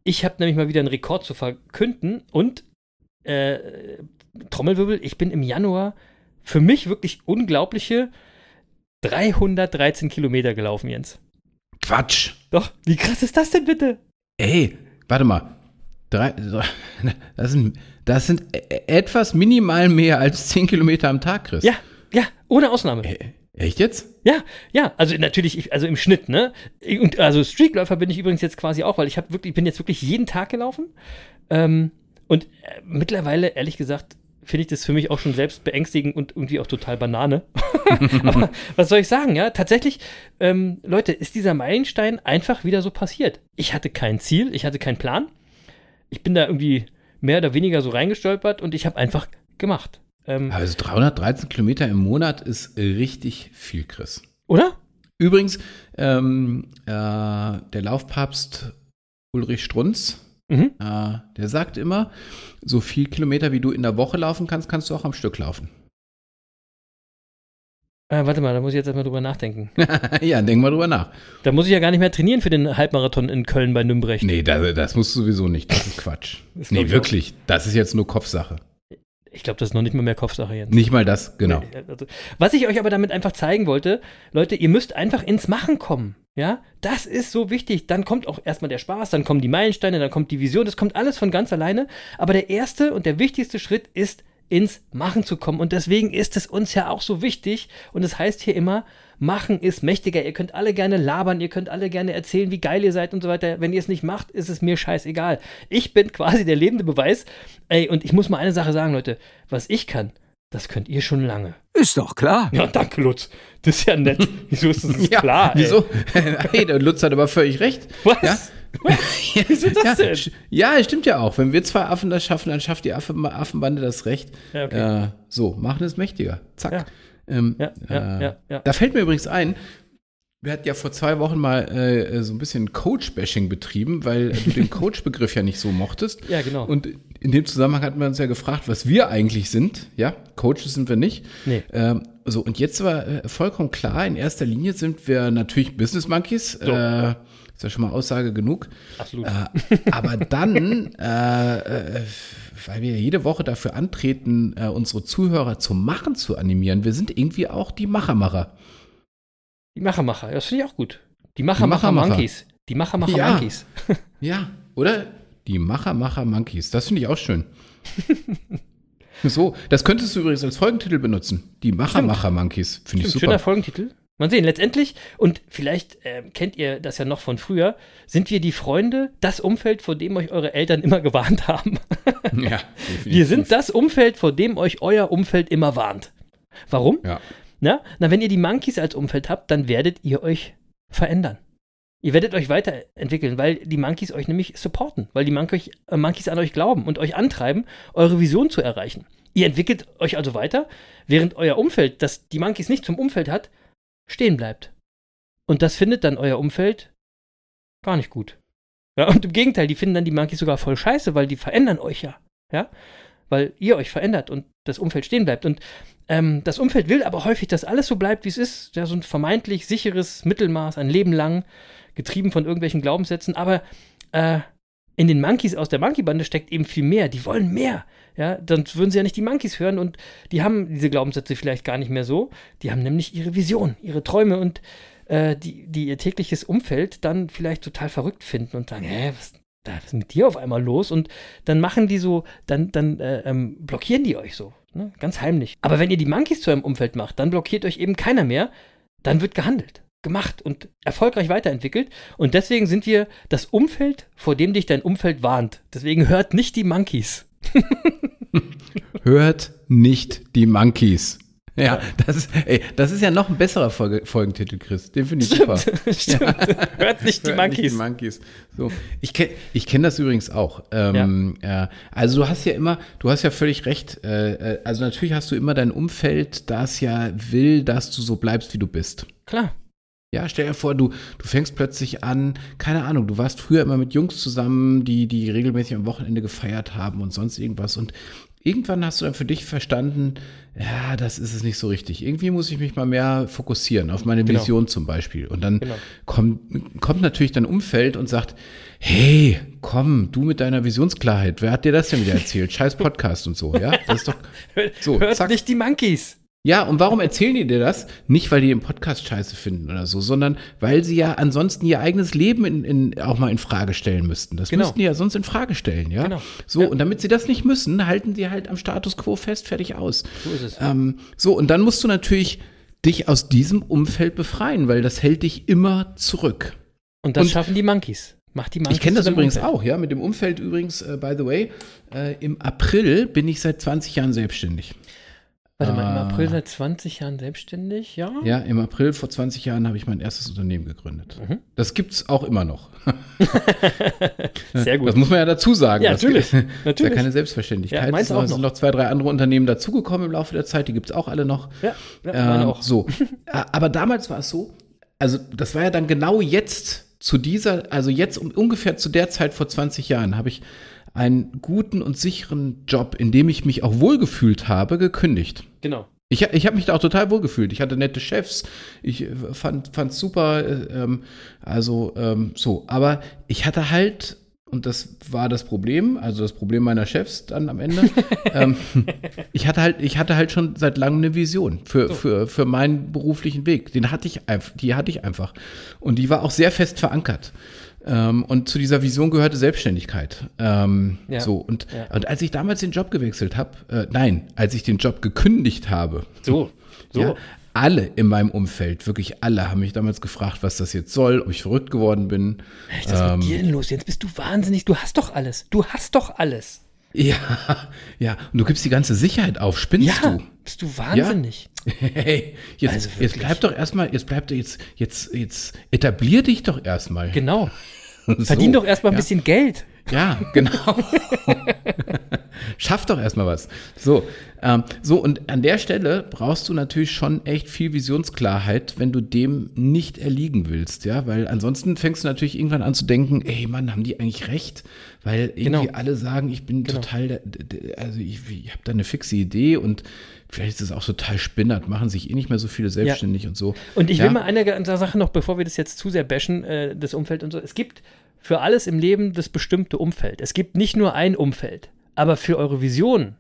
Ich habe nämlich mal wieder einen Rekord zu verkünden. Und äh, Trommelwirbel, ich bin im Januar für mich wirklich unglaubliche 313 Kilometer gelaufen, Jens. Quatsch. Doch, wie krass ist das denn bitte? Ey, warte mal. Drei, das, sind, das sind e- etwas minimal mehr als 10 Kilometer am Tag, Chris. Ja, ja, ohne Ausnahme. Äh, Echt jetzt? Ja, ja, also natürlich, ich, also im Schnitt, ne? Und also Streetläufer bin ich übrigens jetzt quasi auch, weil ich habe wirklich, bin jetzt wirklich jeden Tag gelaufen. Ähm, und äh, mittlerweile, ehrlich gesagt, finde ich das für mich auch schon selbst beängstigend und irgendwie auch total Banane. Aber was soll ich sagen, ja? Tatsächlich, ähm, Leute, ist dieser Meilenstein einfach wieder so passiert. Ich hatte kein Ziel, ich hatte keinen Plan. Ich bin da irgendwie mehr oder weniger so reingestolpert und ich habe einfach gemacht. Ähm, Also 313 Kilometer im Monat ist richtig viel, Chris. oder? Übrigens, ähm, äh, der Laufpapst Ulrich Strunz, Mhm. äh, der sagt immer, so viel Kilometer wie du in der Woche laufen kannst, kannst du auch am Stück laufen. Äh, warte mal, da muss ich jetzt erstmal drüber nachdenken. ja, denk mal drüber nach. Da muss ich ja gar nicht mehr trainieren für den Halbmarathon in Köln bei Nümbrecht. Nee, das, das musst du sowieso nicht. Das ist Quatsch. Das nee, ich wirklich. Das ist jetzt nur Kopfsache. Ich glaube, das ist noch nicht mal mehr Kopfsache jetzt. Nicht mal das, genau. Nee, also, was ich euch aber damit einfach zeigen wollte, Leute, ihr müsst einfach ins Machen kommen. Ja, das ist so wichtig. Dann kommt auch erstmal der Spaß, dann kommen die Meilensteine, dann kommt die Vision, das kommt alles von ganz alleine. Aber der erste und der wichtigste Schritt ist, ins Machen zu kommen. Und deswegen ist es uns ja auch so wichtig. Und es das heißt hier immer, Machen ist mächtiger. Ihr könnt alle gerne labern, ihr könnt alle gerne erzählen, wie geil ihr seid und so weiter. Wenn ihr es nicht macht, ist es mir scheißegal. Ich bin quasi der lebende Beweis. Ey, und ich muss mal eine Sache sagen, Leute. Was ich kann, das könnt ihr schon lange. Ist doch klar. Ja, danke, Lutz. Das ist ja nett. Wieso ist das Ja, klar? ey? Wieso? hey, der Lutz hat aber völlig recht. Was? Ja? Wieso das ja, denn? Ja, stimmt ja auch. Wenn wir zwei Affen das schaffen, dann schafft die Affen, Affenbande das Recht. Ja, okay. Äh, so, machen es mächtiger. Zack. Ähm, Ja, ja, äh, ja, ja. Da fällt mir übrigens ein, wir hatten ja vor zwei Wochen mal äh, so ein bisschen Coach-Bashing betrieben, weil du den Coach-Begriff ja nicht so mochtest. Ja, genau. Und in dem Zusammenhang hatten wir uns ja gefragt, was wir eigentlich sind. Ja, Coaches sind wir nicht. Nee. Ähm, so, und jetzt war äh, vollkommen klar, in erster Linie sind wir natürlich Business Monkeys. Äh, ist ja schon mal Aussage genug. Absolut. Äh, aber dann, äh, äh, weil wir jede Woche dafür antreten, äh, unsere Zuhörer zum Machen zu animieren, wir sind irgendwie auch die Machermacher. Die Machermacher, das finde ich auch gut. Die Machermacher Machermacher. Monkeys. Die Machermacher Ja. Monkeys. Ja, oder? Die Machermacher Monkeys. Das finde ich auch schön. so, das könntest du übrigens als Folgentitel benutzen. Die Machermacher Monkeys. Finde ich Stimmt, schöner super. Folgentitel. Mal sehen, letztendlich, und vielleicht ähm, kennt ihr das ja noch von früher, sind wir die Freunde, das Umfeld, vor dem euch eure Eltern immer gewarnt haben. Ja, Wir sind das Umfeld, vor dem euch euer Umfeld immer warnt. Warum? Ja. Na, na, wenn ihr die Monkeys als Umfeld habt, dann werdet ihr euch verändern. Ihr werdet euch weiterentwickeln, weil die Monkeys euch nämlich supporten, weil die Monkeys, äh, Monkeys an euch glauben und euch antreiben, eure Vision zu erreichen. Ihr entwickelt euch also weiter, während euer Umfeld, das die Monkeys nicht zum Umfeld hat, stehen bleibt. Und das findet dann euer Umfeld gar nicht gut. Ja, und im Gegenteil, die finden dann die Monkeys sogar voll scheiße, weil die verändern euch ja. Ja, weil ihr euch verändert und das Umfeld stehen bleibt. Und ähm, das Umfeld will aber häufig, dass alles so bleibt, wie es ist. Ja, so ein vermeintlich sicheres Mittelmaß, ein Leben lang, getrieben von irgendwelchen Glaubenssätzen. Aber äh, in den Monkeys aus der Monkey-Bande steckt eben viel mehr. Die wollen mehr. Ja, dann würden sie ja nicht die Monkeys hören und die haben diese Glaubenssätze vielleicht gar nicht mehr so. Die haben nämlich ihre Vision, ihre Träume und äh, die, die ihr tägliches Umfeld dann vielleicht total verrückt finden und sagen, hä, was, da, was ist mit dir auf einmal los? Und dann machen die so, dann, dann äh, ähm, blockieren die euch so, ne? ganz heimlich. Aber wenn ihr die Monkeys zu eurem Umfeld macht, dann blockiert euch eben keiner mehr, dann wird gehandelt, gemacht und erfolgreich weiterentwickelt. Und deswegen sind wir das Umfeld, vor dem dich dein Umfeld warnt. Deswegen hört nicht die Monkeys. Hört nicht die Monkeys. Ja, das, ey, das ist ja noch ein besserer Folge, Folgentitel, Chris. Den finde ich super. Stimmt. Hört nicht die Hört nicht Monkeys. Die Monkeys. So. Ich kenne ich kenn das übrigens auch. Ähm, äh, also du hast ja immer, du hast ja völlig recht. Äh, äh, also natürlich hast du immer dein Umfeld, das ja will, dass du so bleibst, wie du bist. Klar. Ja, stell dir vor, du, du fängst plötzlich an, keine Ahnung, du warst früher immer mit Jungs zusammen, die, die regelmäßig am Wochenende gefeiert haben und sonst irgendwas. Und irgendwann hast du dann für dich verstanden, ja, das ist es nicht so richtig. Irgendwie muss ich mich mal mehr fokussieren, auf meine Genau. Vision zum Beispiel. Und dann Genau. kommt, kommt natürlich dein Umfeld und sagt, hey, komm, du mit deiner Visionsklarheit, wer hat dir das denn wieder erzählt? Scheiß Podcast und so, ja? Das ist doch. So, Hört zack. nicht die Monkeys. Ja, und warum erzählen die dir das? Nicht, weil die den Podcast scheiße finden oder so, sondern weil sie ja ansonsten ihr eigenes Leben in, in, auch mal in Frage stellen müssten. Das Genau. müssten die ja sonst in Frage stellen, ja? Genau. So, Ja. und damit sie das nicht müssen, halten sie halt am Status quo fest, fertig aus. So ist es. Ähm, so, und dann musst du natürlich dich aus diesem Umfeld befreien, weil das hält dich immer zurück. Und das und- schaffen die Monkeys. Macht die Monkeys. Ich kenne das übrigens Umfeld. auch, ja, mit dem Umfeld übrigens, äh, by the way. Äh, Im April bin ich seit 20 Jahren selbstständig. Warte mal, im Ah. April seit 20 Jahren selbstständig, ja? Ja, im April vor 20 Jahren habe ich mein erstes Unternehmen gegründet. Mhm. Das gibt es auch immer noch. Sehr gut. Das muss man ja dazu sagen. Ja, Das natürlich. Ist ja Natürlich. keine Selbstverständlichkeit. Ja, es sind noch. zwei, drei andere Unternehmen dazugekommen im Laufe der Zeit. Die gibt es auch alle noch. Ja, ja Ähm, auch. So. Aber damals war es so, also das war ja dann genau jetzt zu dieser, also jetzt um, ungefähr zu der Zeit vor 20 Jahren habe ich einen guten und sicheren Job, in dem ich mich auch wohlgefühlt habe, gekündigt. Genau. Ich, ich habe mich da auch total wohlgefühlt. Ich hatte nette Chefs. Ich äh, fand es super. äh, Ähm, also ähm, so. Aber ich hatte halt und das war das Problem, also das Problem meiner Chefs dann am Ende. ähm, ich hatte halt, ich hatte halt schon seit langem eine Vision für, So. für, für meinen beruflichen Weg. Den hatte ich einfach, die hatte ich einfach. Und die war auch sehr fest verankert. Ähm, und zu dieser Vision gehörte Selbstständigkeit. Ähm, Ja. So, und, Ja. und als ich damals den Job gewechselt habe, äh, nein, als ich den Job gekündigt habe, So, so. ja, alle in meinem Umfeld, wirklich alle, haben mich damals gefragt, was das jetzt soll, ob ich verrückt geworden bin. Was ist Ähm. mit dir denn los? Jetzt bist du wahnsinnig. Du hast doch alles. Du hast doch alles. Ja, ja. Und du gibst die ganze Sicherheit auf. Spinnst Ja, du? bist du wahnsinnig. Hey, jetzt, Also jetzt bleib doch erstmal, jetzt bleib doch jetzt, jetzt, jetzt etablier dich doch erstmal. Genau. So, Verdien doch erstmal ein ja. bisschen Geld. Ja, genau. Schaff doch erstmal was. So, ähm, so, und an der Stelle brauchst du natürlich schon echt viel Visionsklarheit, wenn du dem nicht erliegen willst, ja, weil ansonsten fängst du natürlich irgendwann an zu denken, ey Mann, haben die eigentlich recht? Weil irgendwie Genau. alle sagen, ich bin total, der- der- also ich, ich habe da eine fixe Idee und vielleicht ist es auch total spinnert, machen sich eh nicht mehr so viele selbstständig und so. Und ich ja? will mal eine Sache noch, bevor wir das jetzt zu sehr bashen, äh, das Umfeld und so. Es gibt für alles im Leben das bestimmte Umfeld. Es gibt nicht nur ein Umfeld, aber für eure Vision,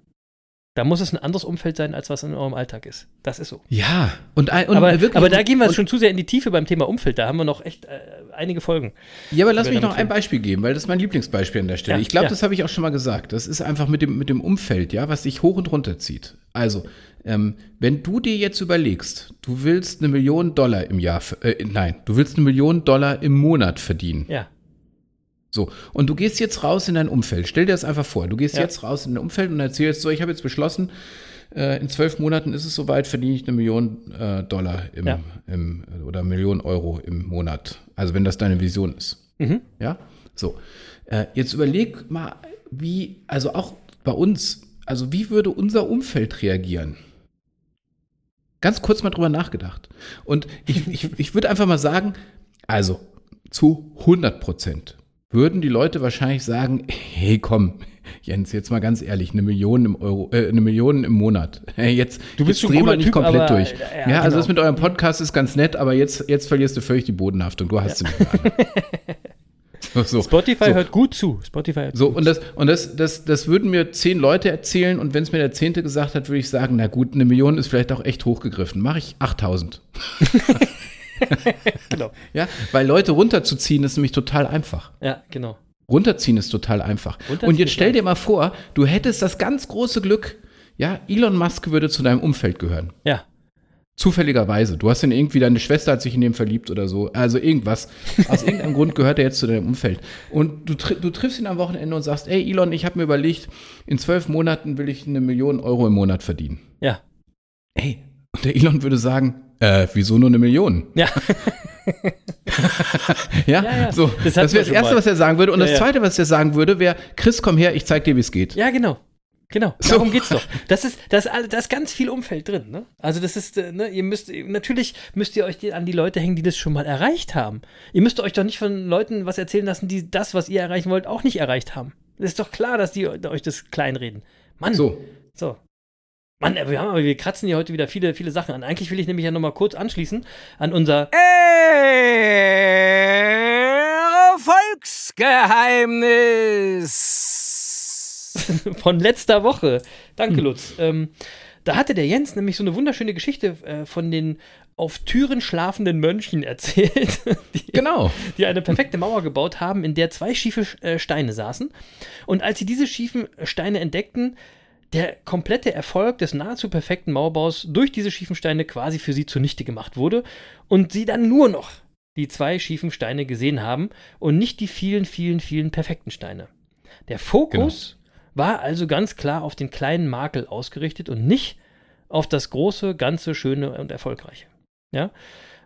da muss es ein anderes Umfeld sein, als was in eurem Alltag ist. Das ist so. Ja, und, und aber, wirklich, aber da gehen wir schon zu sehr in die Tiefe beim Thema Umfeld. Da haben wir noch echt äh, einige Folgen. Ja, aber lass mich noch ein Beispiel geben, weil das ist mein Lieblingsbeispiel an der Stelle. Ja, ich glaube, ja. das habe ich auch schon mal gesagt. Das ist einfach mit dem, mit dem Umfeld, ja, was dich hoch und runter zieht. Also, ähm, wenn du dir jetzt überlegst, du willst eine Million Dollar im Jahr, äh, nein, du willst eine Million Dollar im Monat verdienen. Ja. So, und du gehst jetzt raus in dein Umfeld. Stell dir das einfach vor. Du gehst Ja. jetzt raus in dein Umfeld und erzählst so, ich habe jetzt beschlossen, äh, in zwölf Monaten ist es soweit, verdiene ich eine Million äh, Dollar im, Ja. im, oder Million Euro im Monat. Also wenn das deine Vision ist. Mhm. Ja, so. Äh, jetzt überleg mal, wie, also auch bei uns, also wie würde unser Umfeld reagieren? Ganz kurz mal drüber nachgedacht. Und ich, ich, ich würde einfach mal sagen, also zu 100 Prozent würden die Leute wahrscheinlich sagen, hey komm, Jens, jetzt mal ganz ehrlich, eine Million im Euro, äh, eine Million im Monat. Jetzt, Du bist jetzt schon dreh mal nicht Typ, komplett aber, durch. äh, Ja, ja, also genau. das mit eurem Podcast ist ganz nett, aber jetzt, jetzt verlierst du völlig die Bodenhaftung. Du hast sie nicht mehr. So, so. Spotify so. hört gut zu. Spotify hört So, gut und das, und das, das, das würden mir zehn Leute erzählen und wenn es mir der Zehnte gesagt hat, würde ich sagen, na gut, eine Million ist vielleicht auch echt hochgegriffen. Mache ich 8000. Genau. Ja, weil Leute runterzuziehen ist nämlich total einfach. Ja, genau. Runterziehen ist total einfach. Und jetzt stell dir mal vor, du hättest das ganz große Glück, ja, Elon Musk würde zu deinem Umfeld gehören. Ja. Zufälligerweise. Du hast ihn irgendwie, deine Schwester hat sich in dem verliebt oder so. Also irgendwas. Aus irgendeinem Grund gehört er jetzt zu deinem Umfeld. Und du, du triffst ihn am Wochenende und sagst, ey Elon, ich habe mir überlegt, in zwölf Monaten will ich eine Million Euro im Monat verdienen. Ja. Ey, und der Elon würde sagen, äh, wieso nur eine Million? Ja. Ja, Ja, ja. so. Das Das, wäre das Erste, mal. was er sagen würde. Und das. Zweite, was er sagen würde, wäre, Chris, komm her, ich zeig dir, wie es geht. Ja, genau. Genau, So. darum geht's doch. Das ist, das, da ist ganz viel Umfeld drin. Ne? Also das ist, äh, ne, ihr müsst, natürlich müsst ihr euch an die Leute hängen, die das schon mal erreicht haben. Ihr müsst euch doch nicht von Leuten was erzählen lassen, die das, was ihr erreichen wollt, auch nicht erreicht haben. Das ist doch klar, dass die euch das kleinreden. Mann, So. so. Mann, wir, haben, aber wir kratzen hier heute wieder viele, viele Sachen an. Eigentlich will ich nämlich ja nochmal kurz anschließen an unser Volksgeheimnis. von letzter Woche. Danke, Lutz. Ähm, da hatte der Jens nämlich so eine wunderschöne Geschichte äh, von den auf Türen schlafenden Mönchen erzählt, die, Genau. die eine perfekte Mauer gebaut haben, in der zwei schiefe äh, Steine saßen. Und als sie diese schiefen Steine entdeckten, der komplette Erfolg des nahezu perfekten Mauerbaus durch diese schiefen Steine quasi für sie zunichte gemacht wurde und sie dann nur noch die zwei schiefen Steine gesehen haben und nicht die vielen, vielen, vielen perfekten Steine. Der Fokus war also ganz klar auf den kleinen Makel ausgerichtet und nicht auf das große, ganze, schöne und erfolgreiche. Ja.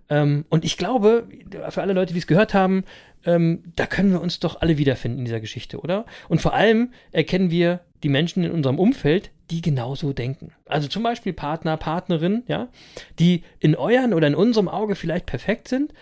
Ähm, und ich glaube, für alle Leute, die es gehört haben, ähm, da können wir uns doch alle wiederfinden in dieser Geschichte, oder? Und vor allem erkennen wir die Menschen in unserem Umfeld, die genauso denken. Also zum Beispiel Partner, Partnerin, ja, die in euren oder in unserem Auge vielleicht perfekt sind,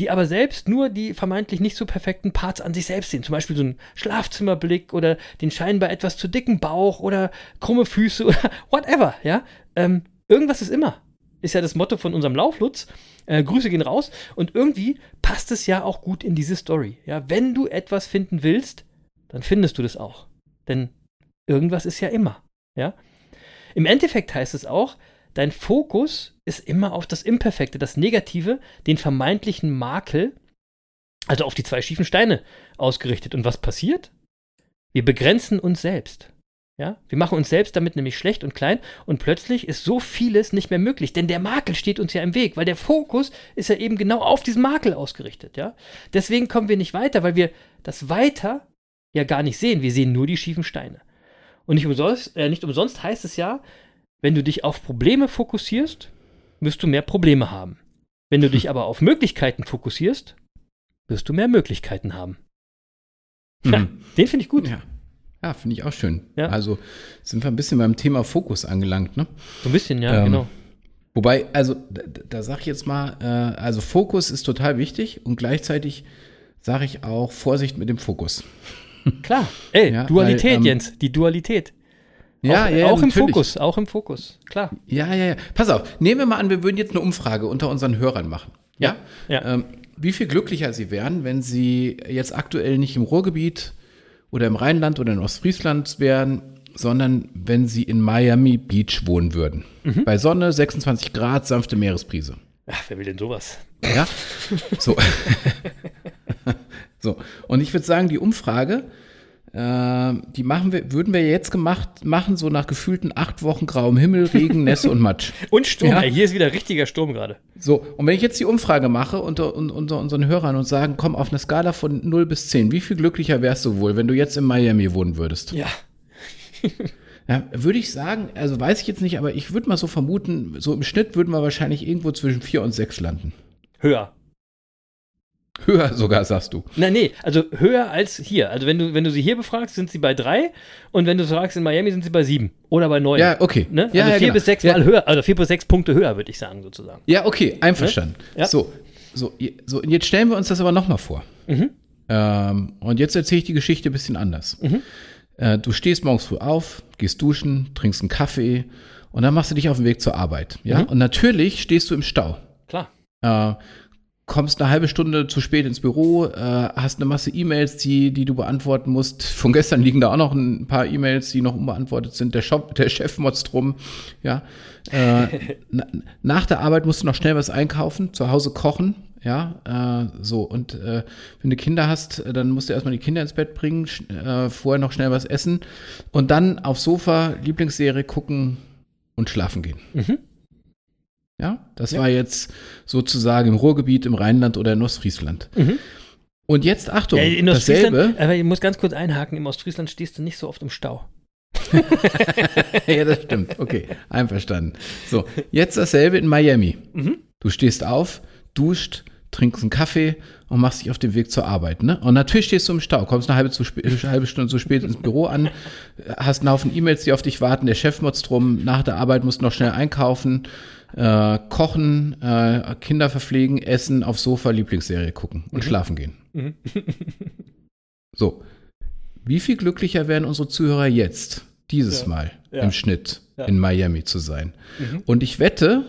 die aber selbst nur die vermeintlich nicht so perfekten Parts an sich selbst sehen. Zum Beispiel so einen Schlafzimmerblick oder den scheinbar etwas zu dicken Bauch oder krumme Füße oder whatever, ja. Ähm, irgendwas ist immer. Ist ja das Motto von unserem Lauflutz. Äh, Grüße gehen raus. Und irgendwie passt es ja auch gut in diese Story. Ja, wenn du etwas finden willst, dann findest du das auch. Denn irgendwas ist ja immer. Ja? Im Endeffekt heißt es auch, dein Fokus ist immer auf das Imperfekte, das Negative, den vermeintlichen Makel, also auf die zwei schiefen Steine ausgerichtet. Und was passiert? Wir begrenzen uns selbst. Ja? Wir machen uns selbst damit nämlich schlecht und klein und plötzlich ist so vieles nicht mehr möglich, denn der Makel steht uns ja im Weg, weil der Fokus ist ja eben genau auf diesen Makel ausgerichtet. Ja? Deswegen kommen wir nicht weiter, weil wir das Weiter ja gar nicht sehen. Wir sehen nur die schiefen Steine. Und nicht umsonst, äh, nicht umsonst heißt es ja, wenn du dich auf Probleme fokussierst, wirst du mehr Probleme haben. Wenn du dich aber auf Möglichkeiten fokussierst, wirst du mehr Möglichkeiten haben. Ja, Mhm. den finde ich gut. Ja, ja finde ich auch schön. Ja. Also sind wir ein bisschen beim Thema Fokus angelangt. Ne? So ein bisschen, ja, Ähm, genau. Wobei, also da, da sage ich jetzt mal, äh, also Fokus ist total wichtig und gleichzeitig sage ich auch Vorsicht mit dem Fokus. Klar. Ey, ja, Dualität, weil, ähm, Jens, die Dualität. Ja, auch, ja, ja, auch im natürlich. Fokus, auch im Fokus. Klar. Ja, ja, ja. Pass auf, nehmen wir mal an, wir würden jetzt eine Umfrage unter unseren Hörern machen. Ja. Ja. Ähm, wie viel glücklicher sie wären, wenn sie jetzt aktuell nicht im Ruhrgebiet oder im Rheinland oder in Ostfriesland wären, sondern wenn sie in Miami Beach wohnen würden. Mhm. Bei Sonne, 26 Grad, sanfte Meeresbrise. Ach, wer will denn sowas? Ja. So. so. Und ich würde sagen, die Umfrage, äh, die machen wir, würden wir jetzt gemacht machen, so nach gefühlten acht Wochen grauem Himmel, Regen, Nässe und Matsch. Und Sturm. Ja. Hier ist wieder richtiger Sturm gerade. So, und wenn ich jetzt die Umfrage mache unter, un- unter unseren Hörern und sagen, komm, auf einer Skala von 0 bis 10, wie viel glücklicher wärst du wohl, wenn du jetzt in Miami wohnen würdest? Ja. Ja, würde ich sagen, also weiß ich jetzt nicht, aber ich würde mal so vermuten, so im Schnitt würden wir wahrscheinlich irgendwo zwischen 4 und 6 landen. Höher. Höher sogar, sagst du. Nein, nee, also höher als hier. Also wenn du, wenn du sie hier befragst, sind sie bei drei und wenn du fragst in Miami, sind sie bei sieben oder bei neun. Ja, okay. Ne? Ja, also ja, vier genau. bis sechs Ja. Mal höher, also vier bis sechs Punkte höher, würde ich sagen, sozusagen. Ja, okay, einverstanden. Ja. So, so, so, jetzt stellen wir uns das aber nochmal vor. Mhm. Ähm, und jetzt erzähle ich die Geschichte ein bisschen anders. Äh, du stehst morgens früh auf, gehst duschen, trinkst einen Kaffee und dann machst du dich auf den Weg zur Arbeit. Ja? Mhm. Und natürlich stehst du im Stau. Klar. Äh, kommst eine halbe Stunde zu spät ins Büro, äh, hast eine Masse E-Mails, die, die du beantworten musst. Von gestern liegen da auch noch ein paar E-Mails, die noch unbeantwortet sind. Der, Shop, der Chef motzt drum. Ja. Äh, na, nach der Arbeit musst du noch schnell was einkaufen, zu Hause kochen. Ja, äh, so. Und äh, wenn du Kinder hast, äh, dann musst du erstmal die Kinder ins Bett bringen, äh, vorher noch schnell was essen und dann aufs Sofa Lieblingsserie gucken und schlafen gehen. Mhm. Ja, das war jetzt sozusagen im Ruhrgebiet, im Rheinland oder in Ostfriesland. Mhm. Und jetzt Achtung, Ja, in dasselbe. Aber ich muss ganz kurz einhaken, im Ostfriesland stehst du nicht so oft im Stau. ja, das stimmt. Okay, einverstanden. So, jetzt dasselbe in Miami. Mhm. Du stehst auf, duscht, trinkst einen Kaffee und machst dich auf den Weg zur Arbeit. Ne? Und natürlich stehst du im Stau, kommst eine halbe, eine halbe Stunde zu spät ins Büro an, hast einen Haufen E-Mails, die auf dich warten, der Chef motzt drum, nach der Arbeit musst du noch schnell einkaufen, äh, kochen, äh, Kinder verpflegen, essen, aufs Sofa Lieblingsserie gucken und schlafen gehen. Mhm. so, wie viel glücklicher wären unsere Zuhörer jetzt, dieses Ja. Mal Ja. im Schnitt Ja. in Miami zu sein? Mhm. Und ich wette,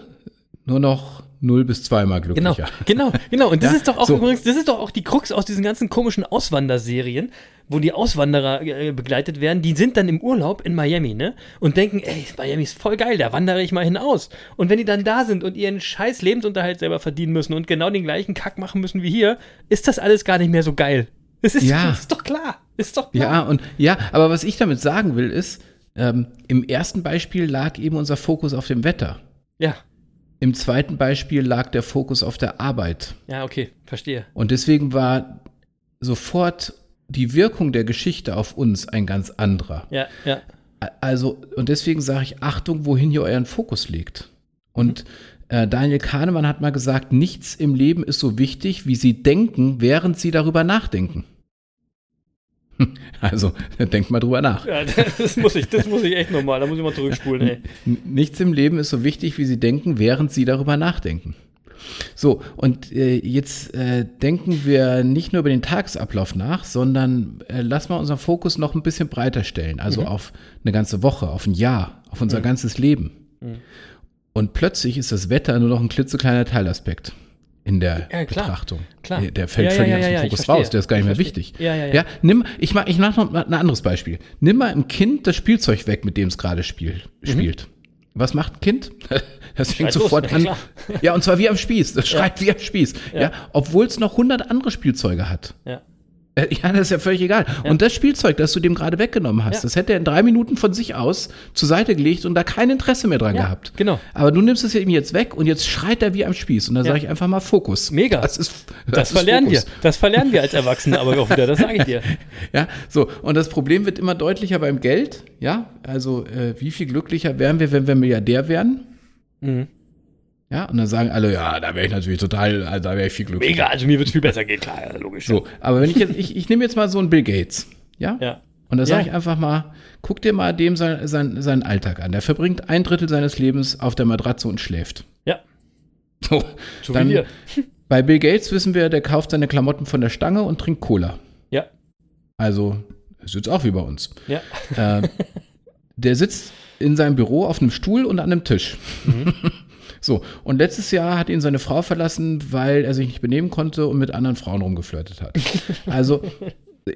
nur noch 0 bis 2 Mal Genau, glücklicher. genau, genau. Und das Ja, ist doch auch so. übrigens, das ist doch auch die Krux aus diesen ganzen komischen Auswanderserien, wo die Auswanderer äh, begleitet werden. Die sind dann im Urlaub in Miami, ne? Und denken, ey, Miami ist voll geil, da wandere ich mal hinaus. Und wenn die dann da sind und ihren scheiß Lebensunterhalt selber verdienen müssen und genau den gleichen Kack machen müssen wie hier, ist das alles gar nicht mehr so geil. Das ist, Ja. ist doch klar. Ist doch klar. Ja, und ja, aber was ich damit sagen will, ist, ähm, im ersten Beispiel lag eben unser Fokus auf dem Wetter. Ja, Im zweiten Beispiel lag der Fokus auf der Arbeit. ja, okay, verstehe. Und deswegen war sofort die Wirkung der Geschichte auf uns ein ganz anderer. Ja, ja. Also, und deswegen sage ich, Achtung, wohin ihr euren Fokus legt. Und äh, Daniel Kahnemann hat mal gesagt, nichts im Leben ist so wichtig, wie sie denken, während sie darüber nachdenken. Also, denkt mal drüber nach. ja das, muss ich, das muss ich echt nochmal, da muss ich mal zurückspulen, ey. Nichts im Leben ist so wichtig, wie sie denken, während sie darüber nachdenken. So, und äh, jetzt äh, denken wir nicht nur über den Tagesablauf nach, sondern äh, lass mal unseren Fokus noch ein bisschen breiter stellen. Also auf eine ganze Woche, auf ein Jahr, auf unser ganzes Leben. Und plötzlich ist das Wetter nur noch ein klitzekleiner Teilaspekt. In der Ja, klar. Betrachtung. Klar. Der, fällt Ja, völlig ja, aus dem Fokus raus, der ist gar nicht mehr wichtig. Ja, ja, ja. nimm, ich mach, ich mach noch mal ein anderes Beispiel. Nimm mal ein Kind das Spielzeug weg, mit dem es gerade spiel, spielt. Was macht ein Kind? Das fängt Mhm. Los, sofort ja, an. Ja, und zwar wie am Spieß. Das schreit wie am Spieß. Ja. Obwohl es noch hundert andere Spielzeuge hat. Ja. Äh, Ja, das ist ja völlig egal. Und das Spielzeug, das du dem gerade weggenommen hast, Ja. das hätte er in drei Minuten von sich aus zur Seite gelegt und da kein Interesse mehr dran Ja, gehabt. genau. Aber du nimmst es ihm jetzt weg und jetzt schreit er wie am Spieß. Und da Ja. sage ich einfach mal Fokus. Mega. Das ist Das, ist verlernen Fokus. wir. Das verlernen wir als Erwachsene aber auch wieder, das sage ich dir. Ja, so. Und das Problem wird immer deutlicher beim Geld. Ja, also äh, wie viel glücklicher wären wir, wenn wir Milliardär wären? Mhm. Ja, und dann sagen alle, ja, da wäre ich natürlich total, also da wäre ich viel glücklicher. Mega, also mir wird es viel besser gehen, klar, ja, logisch. So, aber wenn ich jetzt, ich, ich nehme jetzt mal so einen Bill Gates, ja? Ja. Und da sage Ja. ich einfach mal, guck dir mal dem sein, sein, seinen Alltag an. Der verbringt ein Drittel seines Lebens auf der Matratze und schläft. Ja, So, so dann, bei Bill Gates wissen wir, der kauft seine Klamotten von der Stange und trinkt Cola. Ja, Also, ist jetzt auch wie bei uns. ja. Äh, der sitzt in seinem Büro auf einem Stuhl und an einem Tisch. Mhm. So, und letztes Jahr hat ihn seine Frau verlassen, weil er sich nicht benehmen konnte und mit anderen Frauen rumgeflirtet hat. Also,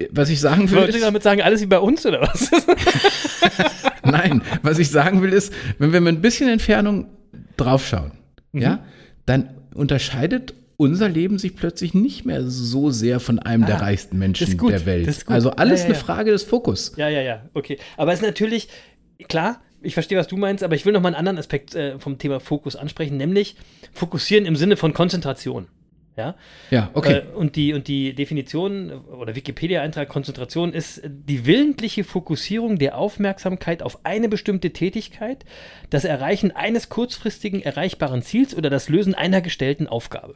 was ich sagen will, Wolltest du ist, damit sagen, alles wie bei uns oder was? nein, was ich sagen will, ist, wenn wir mit ein bisschen Entfernung draufschauen, Mhm. ja, dann unterscheidet unser Leben sich plötzlich nicht mehr so sehr von einem der Ah, reichsten das Menschen gut, der Welt. Also alles Ja, ja, eine ja. Frage des Fokus. ja, ja, ja, okay. Aber es ist natürlich, klar, ich verstehe, was du meinst, aber ich will noch mal einen anderen Aspekt äh, vom Thema Fokus ansprechen, nämlich fokussieren im Sinne von Konzentration. Ja, Ja, okay. Äh, und, die, und die Definition oder Wikipedia-Eintrag Konzentration ist die willentliche Fokussierung der Aufmerksamkeit auf eine bestimmte Tätigkeit, das Erreichen eines kurzfristigen erreichbaren Ziels oder das Lösen einer gestellten Aufgabe.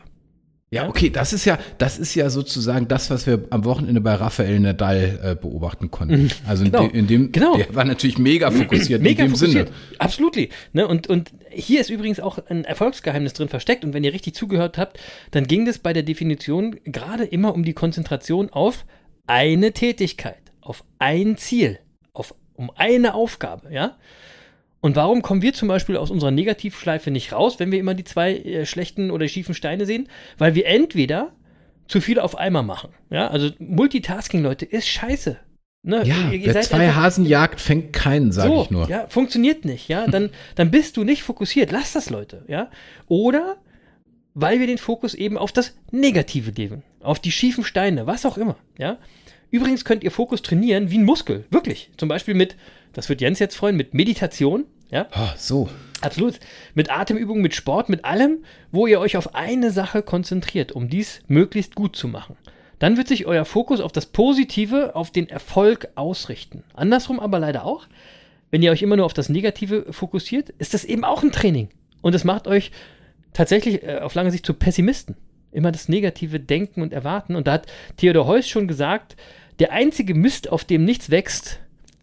Ja, okay, das ist ja, das ist ja sozusagen das, was wir am Wochenende bei Raphael Nadal äh, beobachten konnten. Also in, Genau, de, in dem, genau. der war natürlich mega fokussiert Mega in dem fokussiert. Sinne. Absolut. Ne? Und, und hier ist übrigens auch ein Erfolgsgeheimnis drin versteckt. Und wenn ihr richtig zugehört habt, dann ging es bei der Definition gerade immer um die Konzentration auf eine Tätigkeit, auf ein Ziel, auf, um eine Aufgabe, ja. Und warum kommen wir zum Beispiel aus unserer Negativschleife nicht raus, wenn wir immer die zwei äh, schlechten oder schiefen Steine sehen? Weil wir entweder zu viel auf einmal machen. Ja, also Multitasking, Leute, ist scheiße. Ne? Ja, Ihr- ihr wer zwei Hasen jagt, fängt keinen, sage so, ich nur. Ja, funktioniert nicht, ja. Dann, dann bist du nicht fokussiert. Lass das, Leute, ja. Oder weil wir den Fokus eben auf das Negative legen, auf die schiefen Steine, was auch immer, ja. Übrigens könnt ihr Fokus trainieren wie ein Muskel, wirklich. Zum Beispiel mit, das wird Jens jetzt freuen, mit Meditation, ja. Oh, so. Absolut. Mit Atemübungen, mit Sport, mit allem, wo ihr euch auf eine Sache konzentriert, um dies möglichst gut zu machen. Dann wird sich euer Fokus auf das Positive, auf den Erfolg ausrichten. Andersrum aber leider auch. Wenn ihr euch immer nur auf das Negative fokussiert, ist das eben auch ein Training. Und es macht euch tatsächlich äh, auf lange Sicht zu Pessimisten. Immer das Negative denken und erwarten. Und da hat Theodor Heuss schon gesagt, der einzige Mist, auf dem nichts wächst,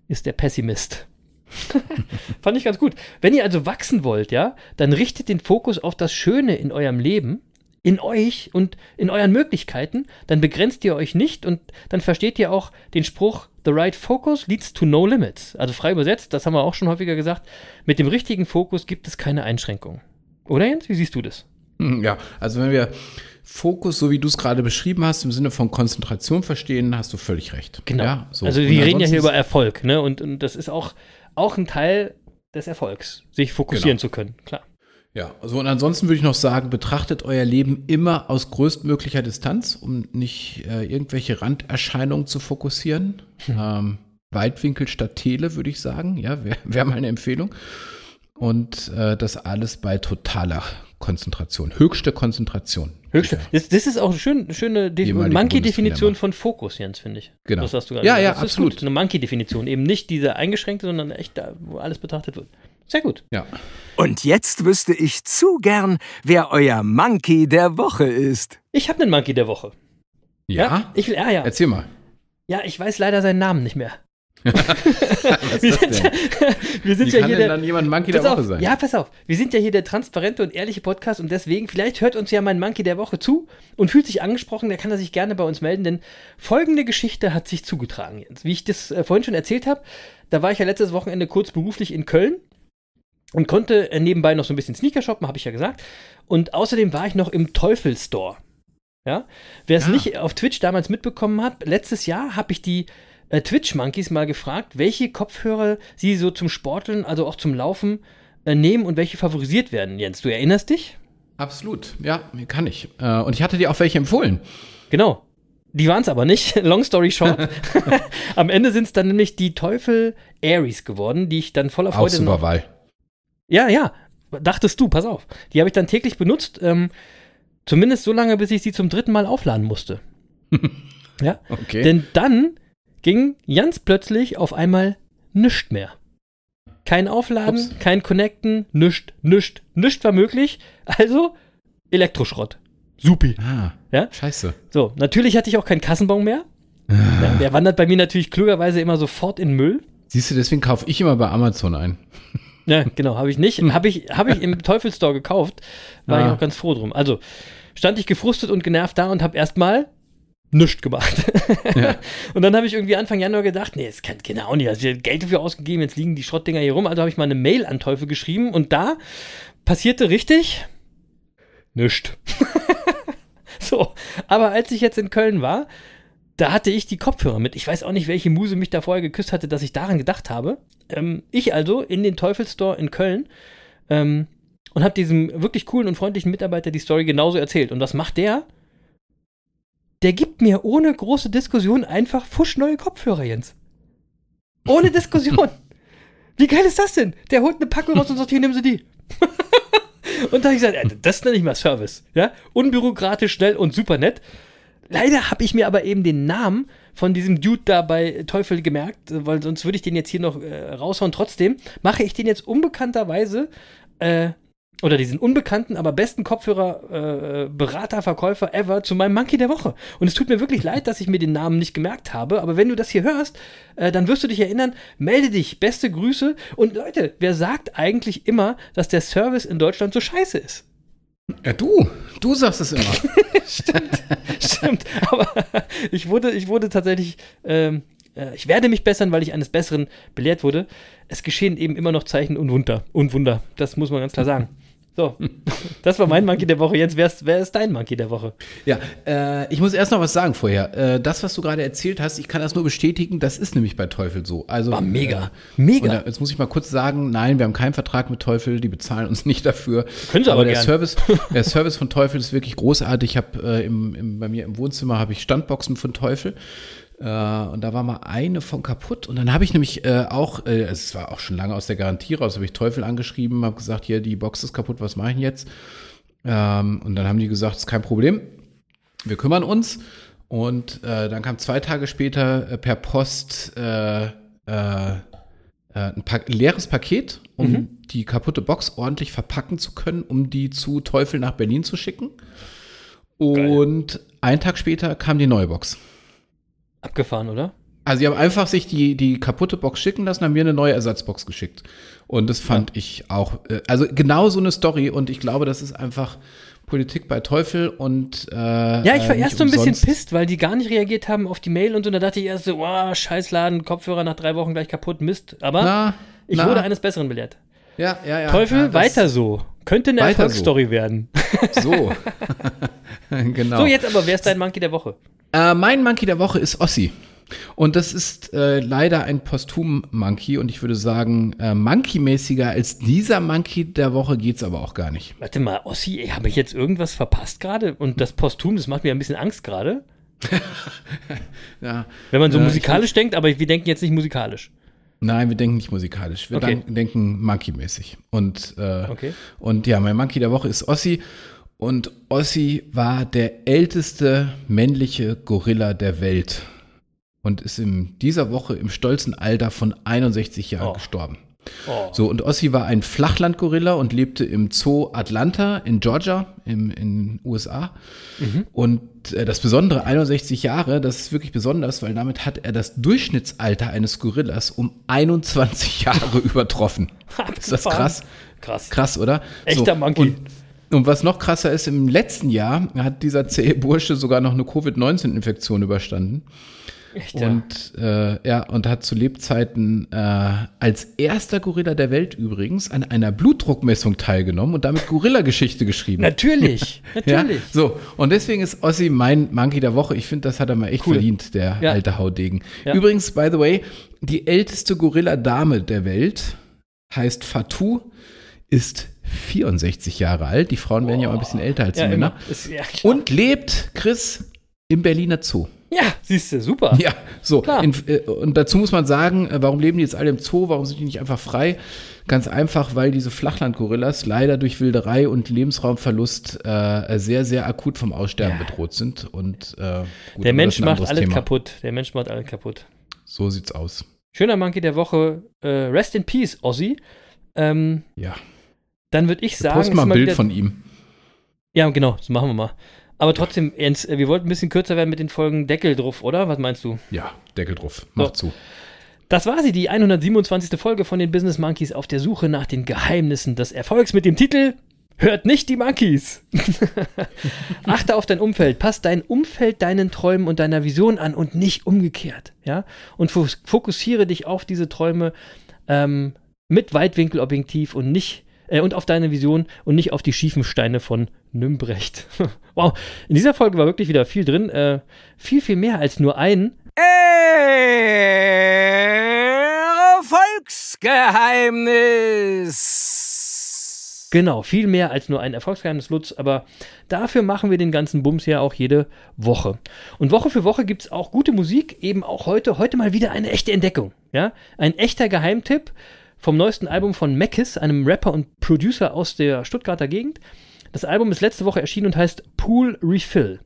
ist der Pessimist. Fand ich ganz gut. Wenn ihr also wachsen wollt, ja, dann richtet den Fokus auf das Schöne in eurem Leben, in euch und in euren Möglichkeiten, dann begrenzt ihr euch nicht und dann versteht ihr auch den Spruch, the right focus leads to no limits. Also frei übersetzt, das haben wir auch schon häufiger gesagt, mit dem richtigen Fokus gibt es keine Einschränkungen. Oder Jens, wie siehst du das? Hm, Ja, also wenn wir Fokus, so wie du es gerade beschrieben hast, im Sinne von Konzentration verstehen, hast du völlig recht. Genau. Ja, so. Also wir reden ja hier über Erfolg, ne? Und, und das ist auch, auch ein Teil des Erfolgs, sich fokussieren Genau. zu können. Klar. Ja, also und ansonsten würde ich noch sagen, betrachtet euer Leben immer aus größtmöglicher Distanz, um nicht äh, irgendwelche Randerscheinungen zu fokussieren. Ähm, Weitwinkel statt Tele, würde ich sagen. Ja, wäre wär mal eine Empfehlung. Und äh, das alles bei totaler Konzentration, höchste Konzentration. Höchste. Das, das ist auch eine schön, schöne De Monkey-Definition von Fokus, Jens, finde ich. Genau. Das hast du gerade Ja, ja, das ist absolut. Gut. Eine Monkey-Definition. Eben nicht diese eingeschränkte, sondern echt da, wo alles betrachtet wird. Sehr gut. Ja. Und jetzt wüsste ich zu gern, wer euer Monkey der Woche ist. Ich habe einen Monkey der Woche. Ja? Ich will, ah, ja. Erzähl mal. Ja, ich weiß leider seinen Namen nicht mehr. Wir sind, ja, wir sind Wie ja kann hier denn der. dann jemand Monkey der Woche auf, sein? ja, pass auf. Wir sind ja hier der transparente und ehrliche Podcast und deswegen, vielleicht hört uns ja mein Monkey der Woche zu und fühlt sich angesprochen, der kann er sich gerne bei uns melden, denn folgende Geschichte hat sich zugetragen, Jens. Wie ich das äh, vorhin schon erzählt habe, da war ich ja letztes Wochenende kurz beruflich in Köln und konnte äh, nebenbei noch so ein bisschen Sneaker shoppen, habe ich ja gesagt. Und außerdem war ich noch im Teufel Store. Ja, wer es Ah. nicht auf Twitch damals mitbekommen hat, letztes Jahr habe ich die äh, Twitch Monkeys mal gefragt, welche Kopfhörer sie so zum Sporteln, also auch zum Laufen äh, nehmen und welche favorisiert werden. Jens, du erinnerst dich? Absolut. Ja, kann ich. Äh, und ich hatte dir auch welche empfohlen. Genau. Die waren es aber nicht. Long story short. Am Ende sind es dann nämlich die Teufel Aries geworden, die ich dann voller Auch Freude super noch Wahl. Ja, ja. Dachtest du, pass auf. Die habe ich dann täglich benutzt. Ähm, zumindest so lange, bis ich sie zum dritten Mal aufladen musste. ja. Okay. Denn dann ging ganz plötzlich auf einmal nichts mehr. Kein Aufladen, Ups. kein Connecten, nischt, nischt, nischt war möglich. Also Elektroschrott. Supi. ah, Ja? scheiße. So, natürlich hatte ich auch keinen Kassenbon mehr. Ja, der wandert bei mir natürlich klugerweise immer sofort in Müll. Siehst du, deswegen kaufe ich immer bei Amazon ein. Ja, genau, habe ich nicht. Habe ich, hab ich im Teufelsstore gekauft. War ich Ah. auch ganz froh drum. Also stand ich gefrustet und genervt da und habe erstmal nichts gemacht. Ja. Und dann habe ich irgendwie Anfang Januar gedacht, nee, das kann genau nicht. Also ich hab Geld dafür ausgegeben, jetzt liegen die Schrottdinger hier rum. Also habe ich mal eine Mail an Teufel geschrieben und da passierte richtig nichts. so, aber als ich jetzt in Köln war, da hatte ich die Kopfhörer mit. Ich weiß auch nicht, welche Muse mich da vorher geküsst hatte, dass ich daran gedacht habe. Ähm, ich also in den Teufelsstore in Köln ähm, und habe diesem wirklich coolen und freundlichen Mitarbeiter die Story genauso erzählt. Und was macht der? Der gibt mir ohne große Diskussion einfach fuschneue Kopfhörer, Jens. Ohne Diskussion. Wie geil ist das denn? Der holt eine Packung raus und sagt, hier, nehmen Sie die. und da habe ich gesagt, äh, das nenne ich mal Service. Ja? Unbürokratisch, schnell und super nett. Leider habe ich mir aber eben den Namen von diesem Dude da bei Teufel gemerkt, weil sonst würde ich den jetzt hier noch äh, raushauen. Trotzdem mache ich den jetzt unbekannterweise äh, oder diesen unbekannten, aber besten Kopfhörer, äh, Berater, Verkäufer ever zu meinem Monkey der Woche. Und es tut mir wirklich leid, dass ich mir den Namen nicht gemerkt habe, aber wenn du das hier hörst, äh, dann wirst du dich erinnern, melde dich, beste Grüße. Und Leute, wer sagt eigentlich immer, dass der Service in Deutschland so scheiße ist? Ja, du. Du sagst es immer. Stimmt, aber ich wurde, ich wurde tatsächlich, ähm, äh, ich werde mich bessern, weil ich eines Besseren belehrt wurde. Es geschehen eben immer noch Zeichen und Wunder. Und Wunder, das muss man ganz klar sagen. So, das war mein Monkey der Woche. Jetzt, wer ist, wer ist dein Monkey der Woche? Ja, äh, ich muss erst noch was sagen vorher. Äh, das, was du gerade erzählt hast, ich kann das nur bestätigen, das ist nämlich bei Teufel so. Also, War mega. Äh, Mega. Da, jetzt muss ich mal kurz sagen, nein, wir haben keinen Vertrag mit Teufel, die bezahlen uns nicht dafür. Können sie aber der gern. Service, der Service von Teufel ist wirklich großartig. Ich habe äh, im, im, bei mir im Wohnzimmer habe ich Standboxen von Teufel. Äh, und da war mal eine von kaputt. Und dann habe ich nämlich äh, auch, äh, es war auch schon lange aus der Garantie raus, habe ich Teufel angeschrieben, habe gesagt, hier, die Box ist kaputt, was mache ich denn jetzt? Ähm, und dann haben die gesagt, ist kein Problem, wir kümmern uns. Und äh, dann kam zwei Tage später äh, per Post äh, ein, pa leeres Paket, um die kaputte Box ordentlich verpacken zu können, um die zu Teufel nach Berlin zu schicken. Und einen Tag später kam die neue Box. Abgefahren, oder? Also sie haben einfach sich die, die kaputte Box schicken lassen, haben mir eine neue Ersatzbox geschickt. Und das fand ich auch, äh, also genau so eine Story. Und ich glaube, das ist einfach Politik bei Teufel und äh, Ja, ich war äh, erst so ein bisschen pisst, weil die gar nicht reagiert haben auf die Mail und so. Da dachte ich erst so, wow, Scheißladen, Kopfhörer nach drei Wochen gleich kaputt, Mist. Aber Na, ich na. wurde eines Besseren belehrt. Ja, ja, ja. Teufel, ja, weiter so. Könnte eine Erfolgsstory werden. So. genau. So, jetzt aber, wer ist dein Monkey der Woche? Äh, mein Monkey der Woche ist Ossi. Und das ist äh, leider ein Posthum-Monkey und ich würde sagen, äh, Monkey-mäßiger als dieser Monkey der Woche geht's aber auch gar nicht. Warte mal, Ossi, habe ich jetzt irgendwas verpasst gerade? Und das Posthum, das macht mir ein bisschen Angst gerade. Ja. Wenn man so Äh, musikalisch denkt, aber wir denken jetzt nicht musikalisch. Nein, wir denken nicht musikalisch. Wir Okay. denken Monkey-mäßig. Und, äh, Okay. und ja, mein Monkey der Woche ist Ossi. Und Ossi war der älteste männliche Gorilla der Welt. Und ist in dieser Woche im stolzen Alter von 61 Jahren Oh. gestorben. Oh. So, und Ossi war ein Flachlandgorilla und lebte im Zoo Atlanta in Georgia, im, in USA. Und äh, das Besondere, 61 Jahre, das ist wirklich besonders, weil damit hat er das Durchschnittsalter eines Gorillas um 21 Jahre übertroffen. Ist das krass? Krass. Krass, oder? Echter Monkey. Und, und was noch krasser ist, im letzten Jahr hat dieser zähe Bursche sogar noch eine Covid-19-Infektion überstanden. Echt, ja. und äh, ja und hat zu Lebzeiten äh, als erster Gorilla der Welt übrigens an einer Blutdruckmessung teilgenommen und damit Gorilla-Geschichte geschrieben. Natürlich, Ja, natürlich. so, und deswegen ist Ossi mein Monkey der Woche. Ich finde, das hat er mal echt Cool. verdient, der Ja. alte Haudegen. Ja. Übrigens, by the way, die älteste Gorilla-Dame der Welt heißt Fatou, ist 64 Jahre alt. Die Frauen werden ja auch ein bisschen älter als Ja, die Männer. immer. Ist, ja. Und lebt, Chris, im Berliner Zoo. ja, siehst du, super. Ja, so. In, äh, und dazu muss man sagen, äh, warum leben die jetzt alle im Zoo? Warum sind die nicht einfach frei? Ganz einfach, weil diese Flachlandgorillas leider durch Wilderei und Lebensraumverlust äh, sehr, sehr akut vom Aussterben Ja. bedroht sind. Und, äh, gut, Der Mensch macht alles Thema. kaputt. Der Mensch macht alles kaputt. So sieht's aus. Schöner Monkey der Woche. Äh, rest in Peace, Ozzy. Ähm, Ja. Dann würde ich sagen, ist mal ein Bild wieder- von ihm. Ja, genau, das machen wir mal. Aber trotzdem, Jens, äh, wir wollten ein bisschen kürzer werden mit den Folgen Deckel drauf, oder? Was meinst du? Ja, Deckel drauf. Mach So. zu. Das war sie, die 127. Folge von den Business Monkeys auf der Suche nach den Geheimnissen des Erfolgs mit dem Titel Hört nicht die Monkeys. Achte auf dein Umfeld, pass dein Umfeld deinen Träumen und deiner Vision an und nicht umgekehrt, ja? Und fokussiere dich auf diese Träume ähm, mit Weitwinkelobjektiv und nicht äh, und auf deine Vision und nicht auf die schiefen Steine von Nümbrecht. wow, in dieser Folge war wirklich wieder viel drin, äh, viel viel mehr als nur ein Erfolgsgeheimnis. Genau, viel mehr als nur ein Erfolgsgeheimnis Lutz, aber dafür machen wir den ganzen Bums ja auch jede Woche. Und Woche für Woche gibt es auch gute Musik, eben auch heute, heute mal wieder eine echte Entdeckung, ja? Ein echter Geheimtipp vom neuesten Album von Mackis, einem Rapper und Producer aus der Stuttgarter Gegend. Das Album ist letzte Woche erschienen und heißt Pool Refill.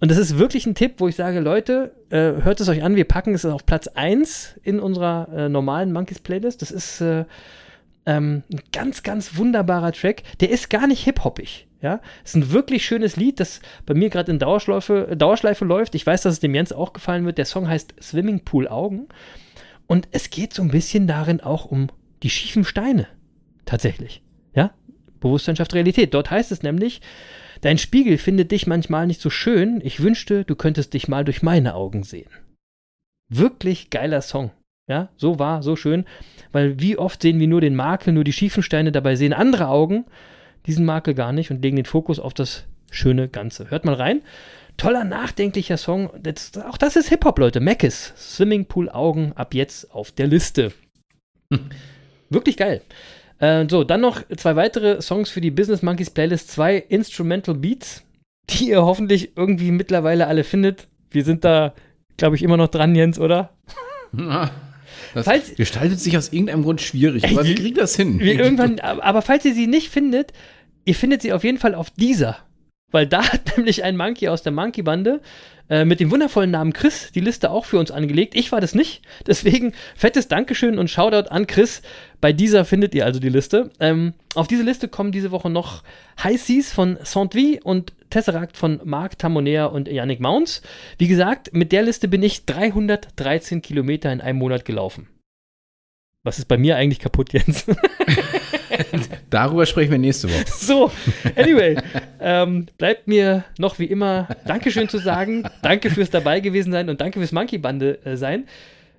Und das ist wirklich ein Tipp, wo ich sage, Leute, äh, hört es euch an, wir packen es auf Platz 1 in unserer äh, normalen Monkeys Playlist. Das ist äh, ähm, ein ganz, ganz wunderbarer Track. Der ist gar nicht hip-hoppig. Ja, ist ein wirklich schönes Lied, das bei mir gerade in Dauerschleife, Dauerschleife läuft. Ich weiß, dass es dem Jens auch gefallen wird. Der Song heißt Swimming Pool Augen. Und es geht so ein bisschen darin auch um die schiefen Steine. Tatsächlich. Ja, Bewusstsein schafft Realität. Dort heißt es nämlich, dein Spiegel findet dich manchmal nicht so schön. Ich wünschte, du könntest dich mal durch meine Augen sehen. Wirklich geiler Song. Ja, so war, so schön. Weil wie oft sehen wir nur den Makel, nur die schiefen Steine, dabei sehen andere Augen diesen Makel gar nicht und legen den Fokus auf das schöne Ganze. Hört mal rein. Toller, nachdenklicher Song. Das, auch das ist Hip-Hop, Leute. Mackes. Swimmingpool Augen ab jetzt auf der Liste. Wirklich geil. Äh, so, dann noch zwei weitere Songs für die Business Monkeys Playlist. Zwei Instrumental Beats, die ihr hoffentlich irgendwie mittlerweile alle findet. Wir sind da, glaube ich, immer noch dran, Jens, oder? Das Falls- gestaltet sich aus irgendeinem Grund schwierig. Aber wir wie- kriegen das hin. Irgendwann, aber falls ihr sie nicht findet, ihr findet sie auf jeden Fall auf dieser. Weil da hat nämlich ein Monkey aus der Monkey-Bande äh, mit dem wundervollen Namen Chris die Liste auch für uns angelegt. Ich war das nicht. Deswegen fettes Dankeschön und Shoutout an Chris. Bei dieser findet ihr also die Liste. Ähm, auf diese Liste kommen diese Woche noch High Seas von Saint-Vie und Tesseract von Marc Tamonea und Yannick Mounts. Wie gesagt, mit der Liste bin ich 313 Kilometer in einem Monat gelaufen. Was ist bei mir eigentlich kaputt, Jens? Darüber sprechen wir nächste Woche. So, anyway, ähm, bleibt mir noch wie immer Dankeschön zu sagen. Danke fürs dabei gewesen sein und danke fürs Monkey-Bande äh, sein.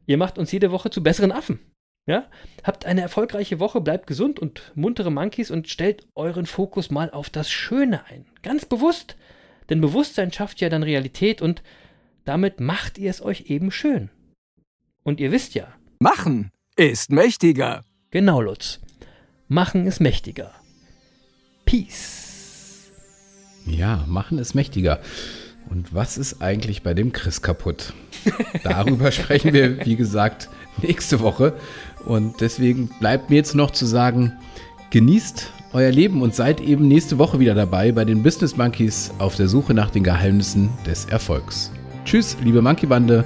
Ihr macht uns jede Woche zu besseren Affen. Ja? Habt eine erfolgreiche Woche, bleibt gesund und muntere Monkeys und stellt euren Fokus mal auf das Schöne ein. Ganz bewusst. Denn Bewusstsein schafft ja dann Realität und damit macht ihr es euch eben schön. Und ihr wisst ja, Machen ist mächtiger. Genau, Lutz. Machen ist mächtiger. Peace. Ja, machen ist mächtiger. Und was ist eigentlich bei dem Chris kaputt? Darüber sprechen wir, wie gesagt, nächste Woche. Und deswegen bleibt mir jetzt noch zu sagen, genießt euer Leben und seid eben nächste Woche wieder dabei bei den Business Monkeys auf der Suche nach den Geheimnissen des Erfolgs. Tschüss, liebe Monkey Bande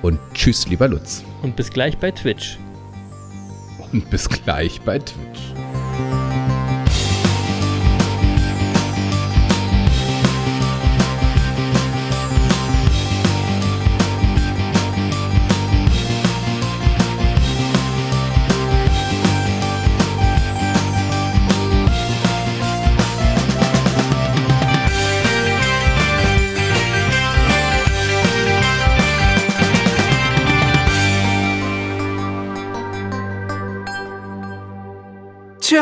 und tschüss, lieber Lutz. Und bis gleich bei Twitch. Und bis gleich bei Twitch.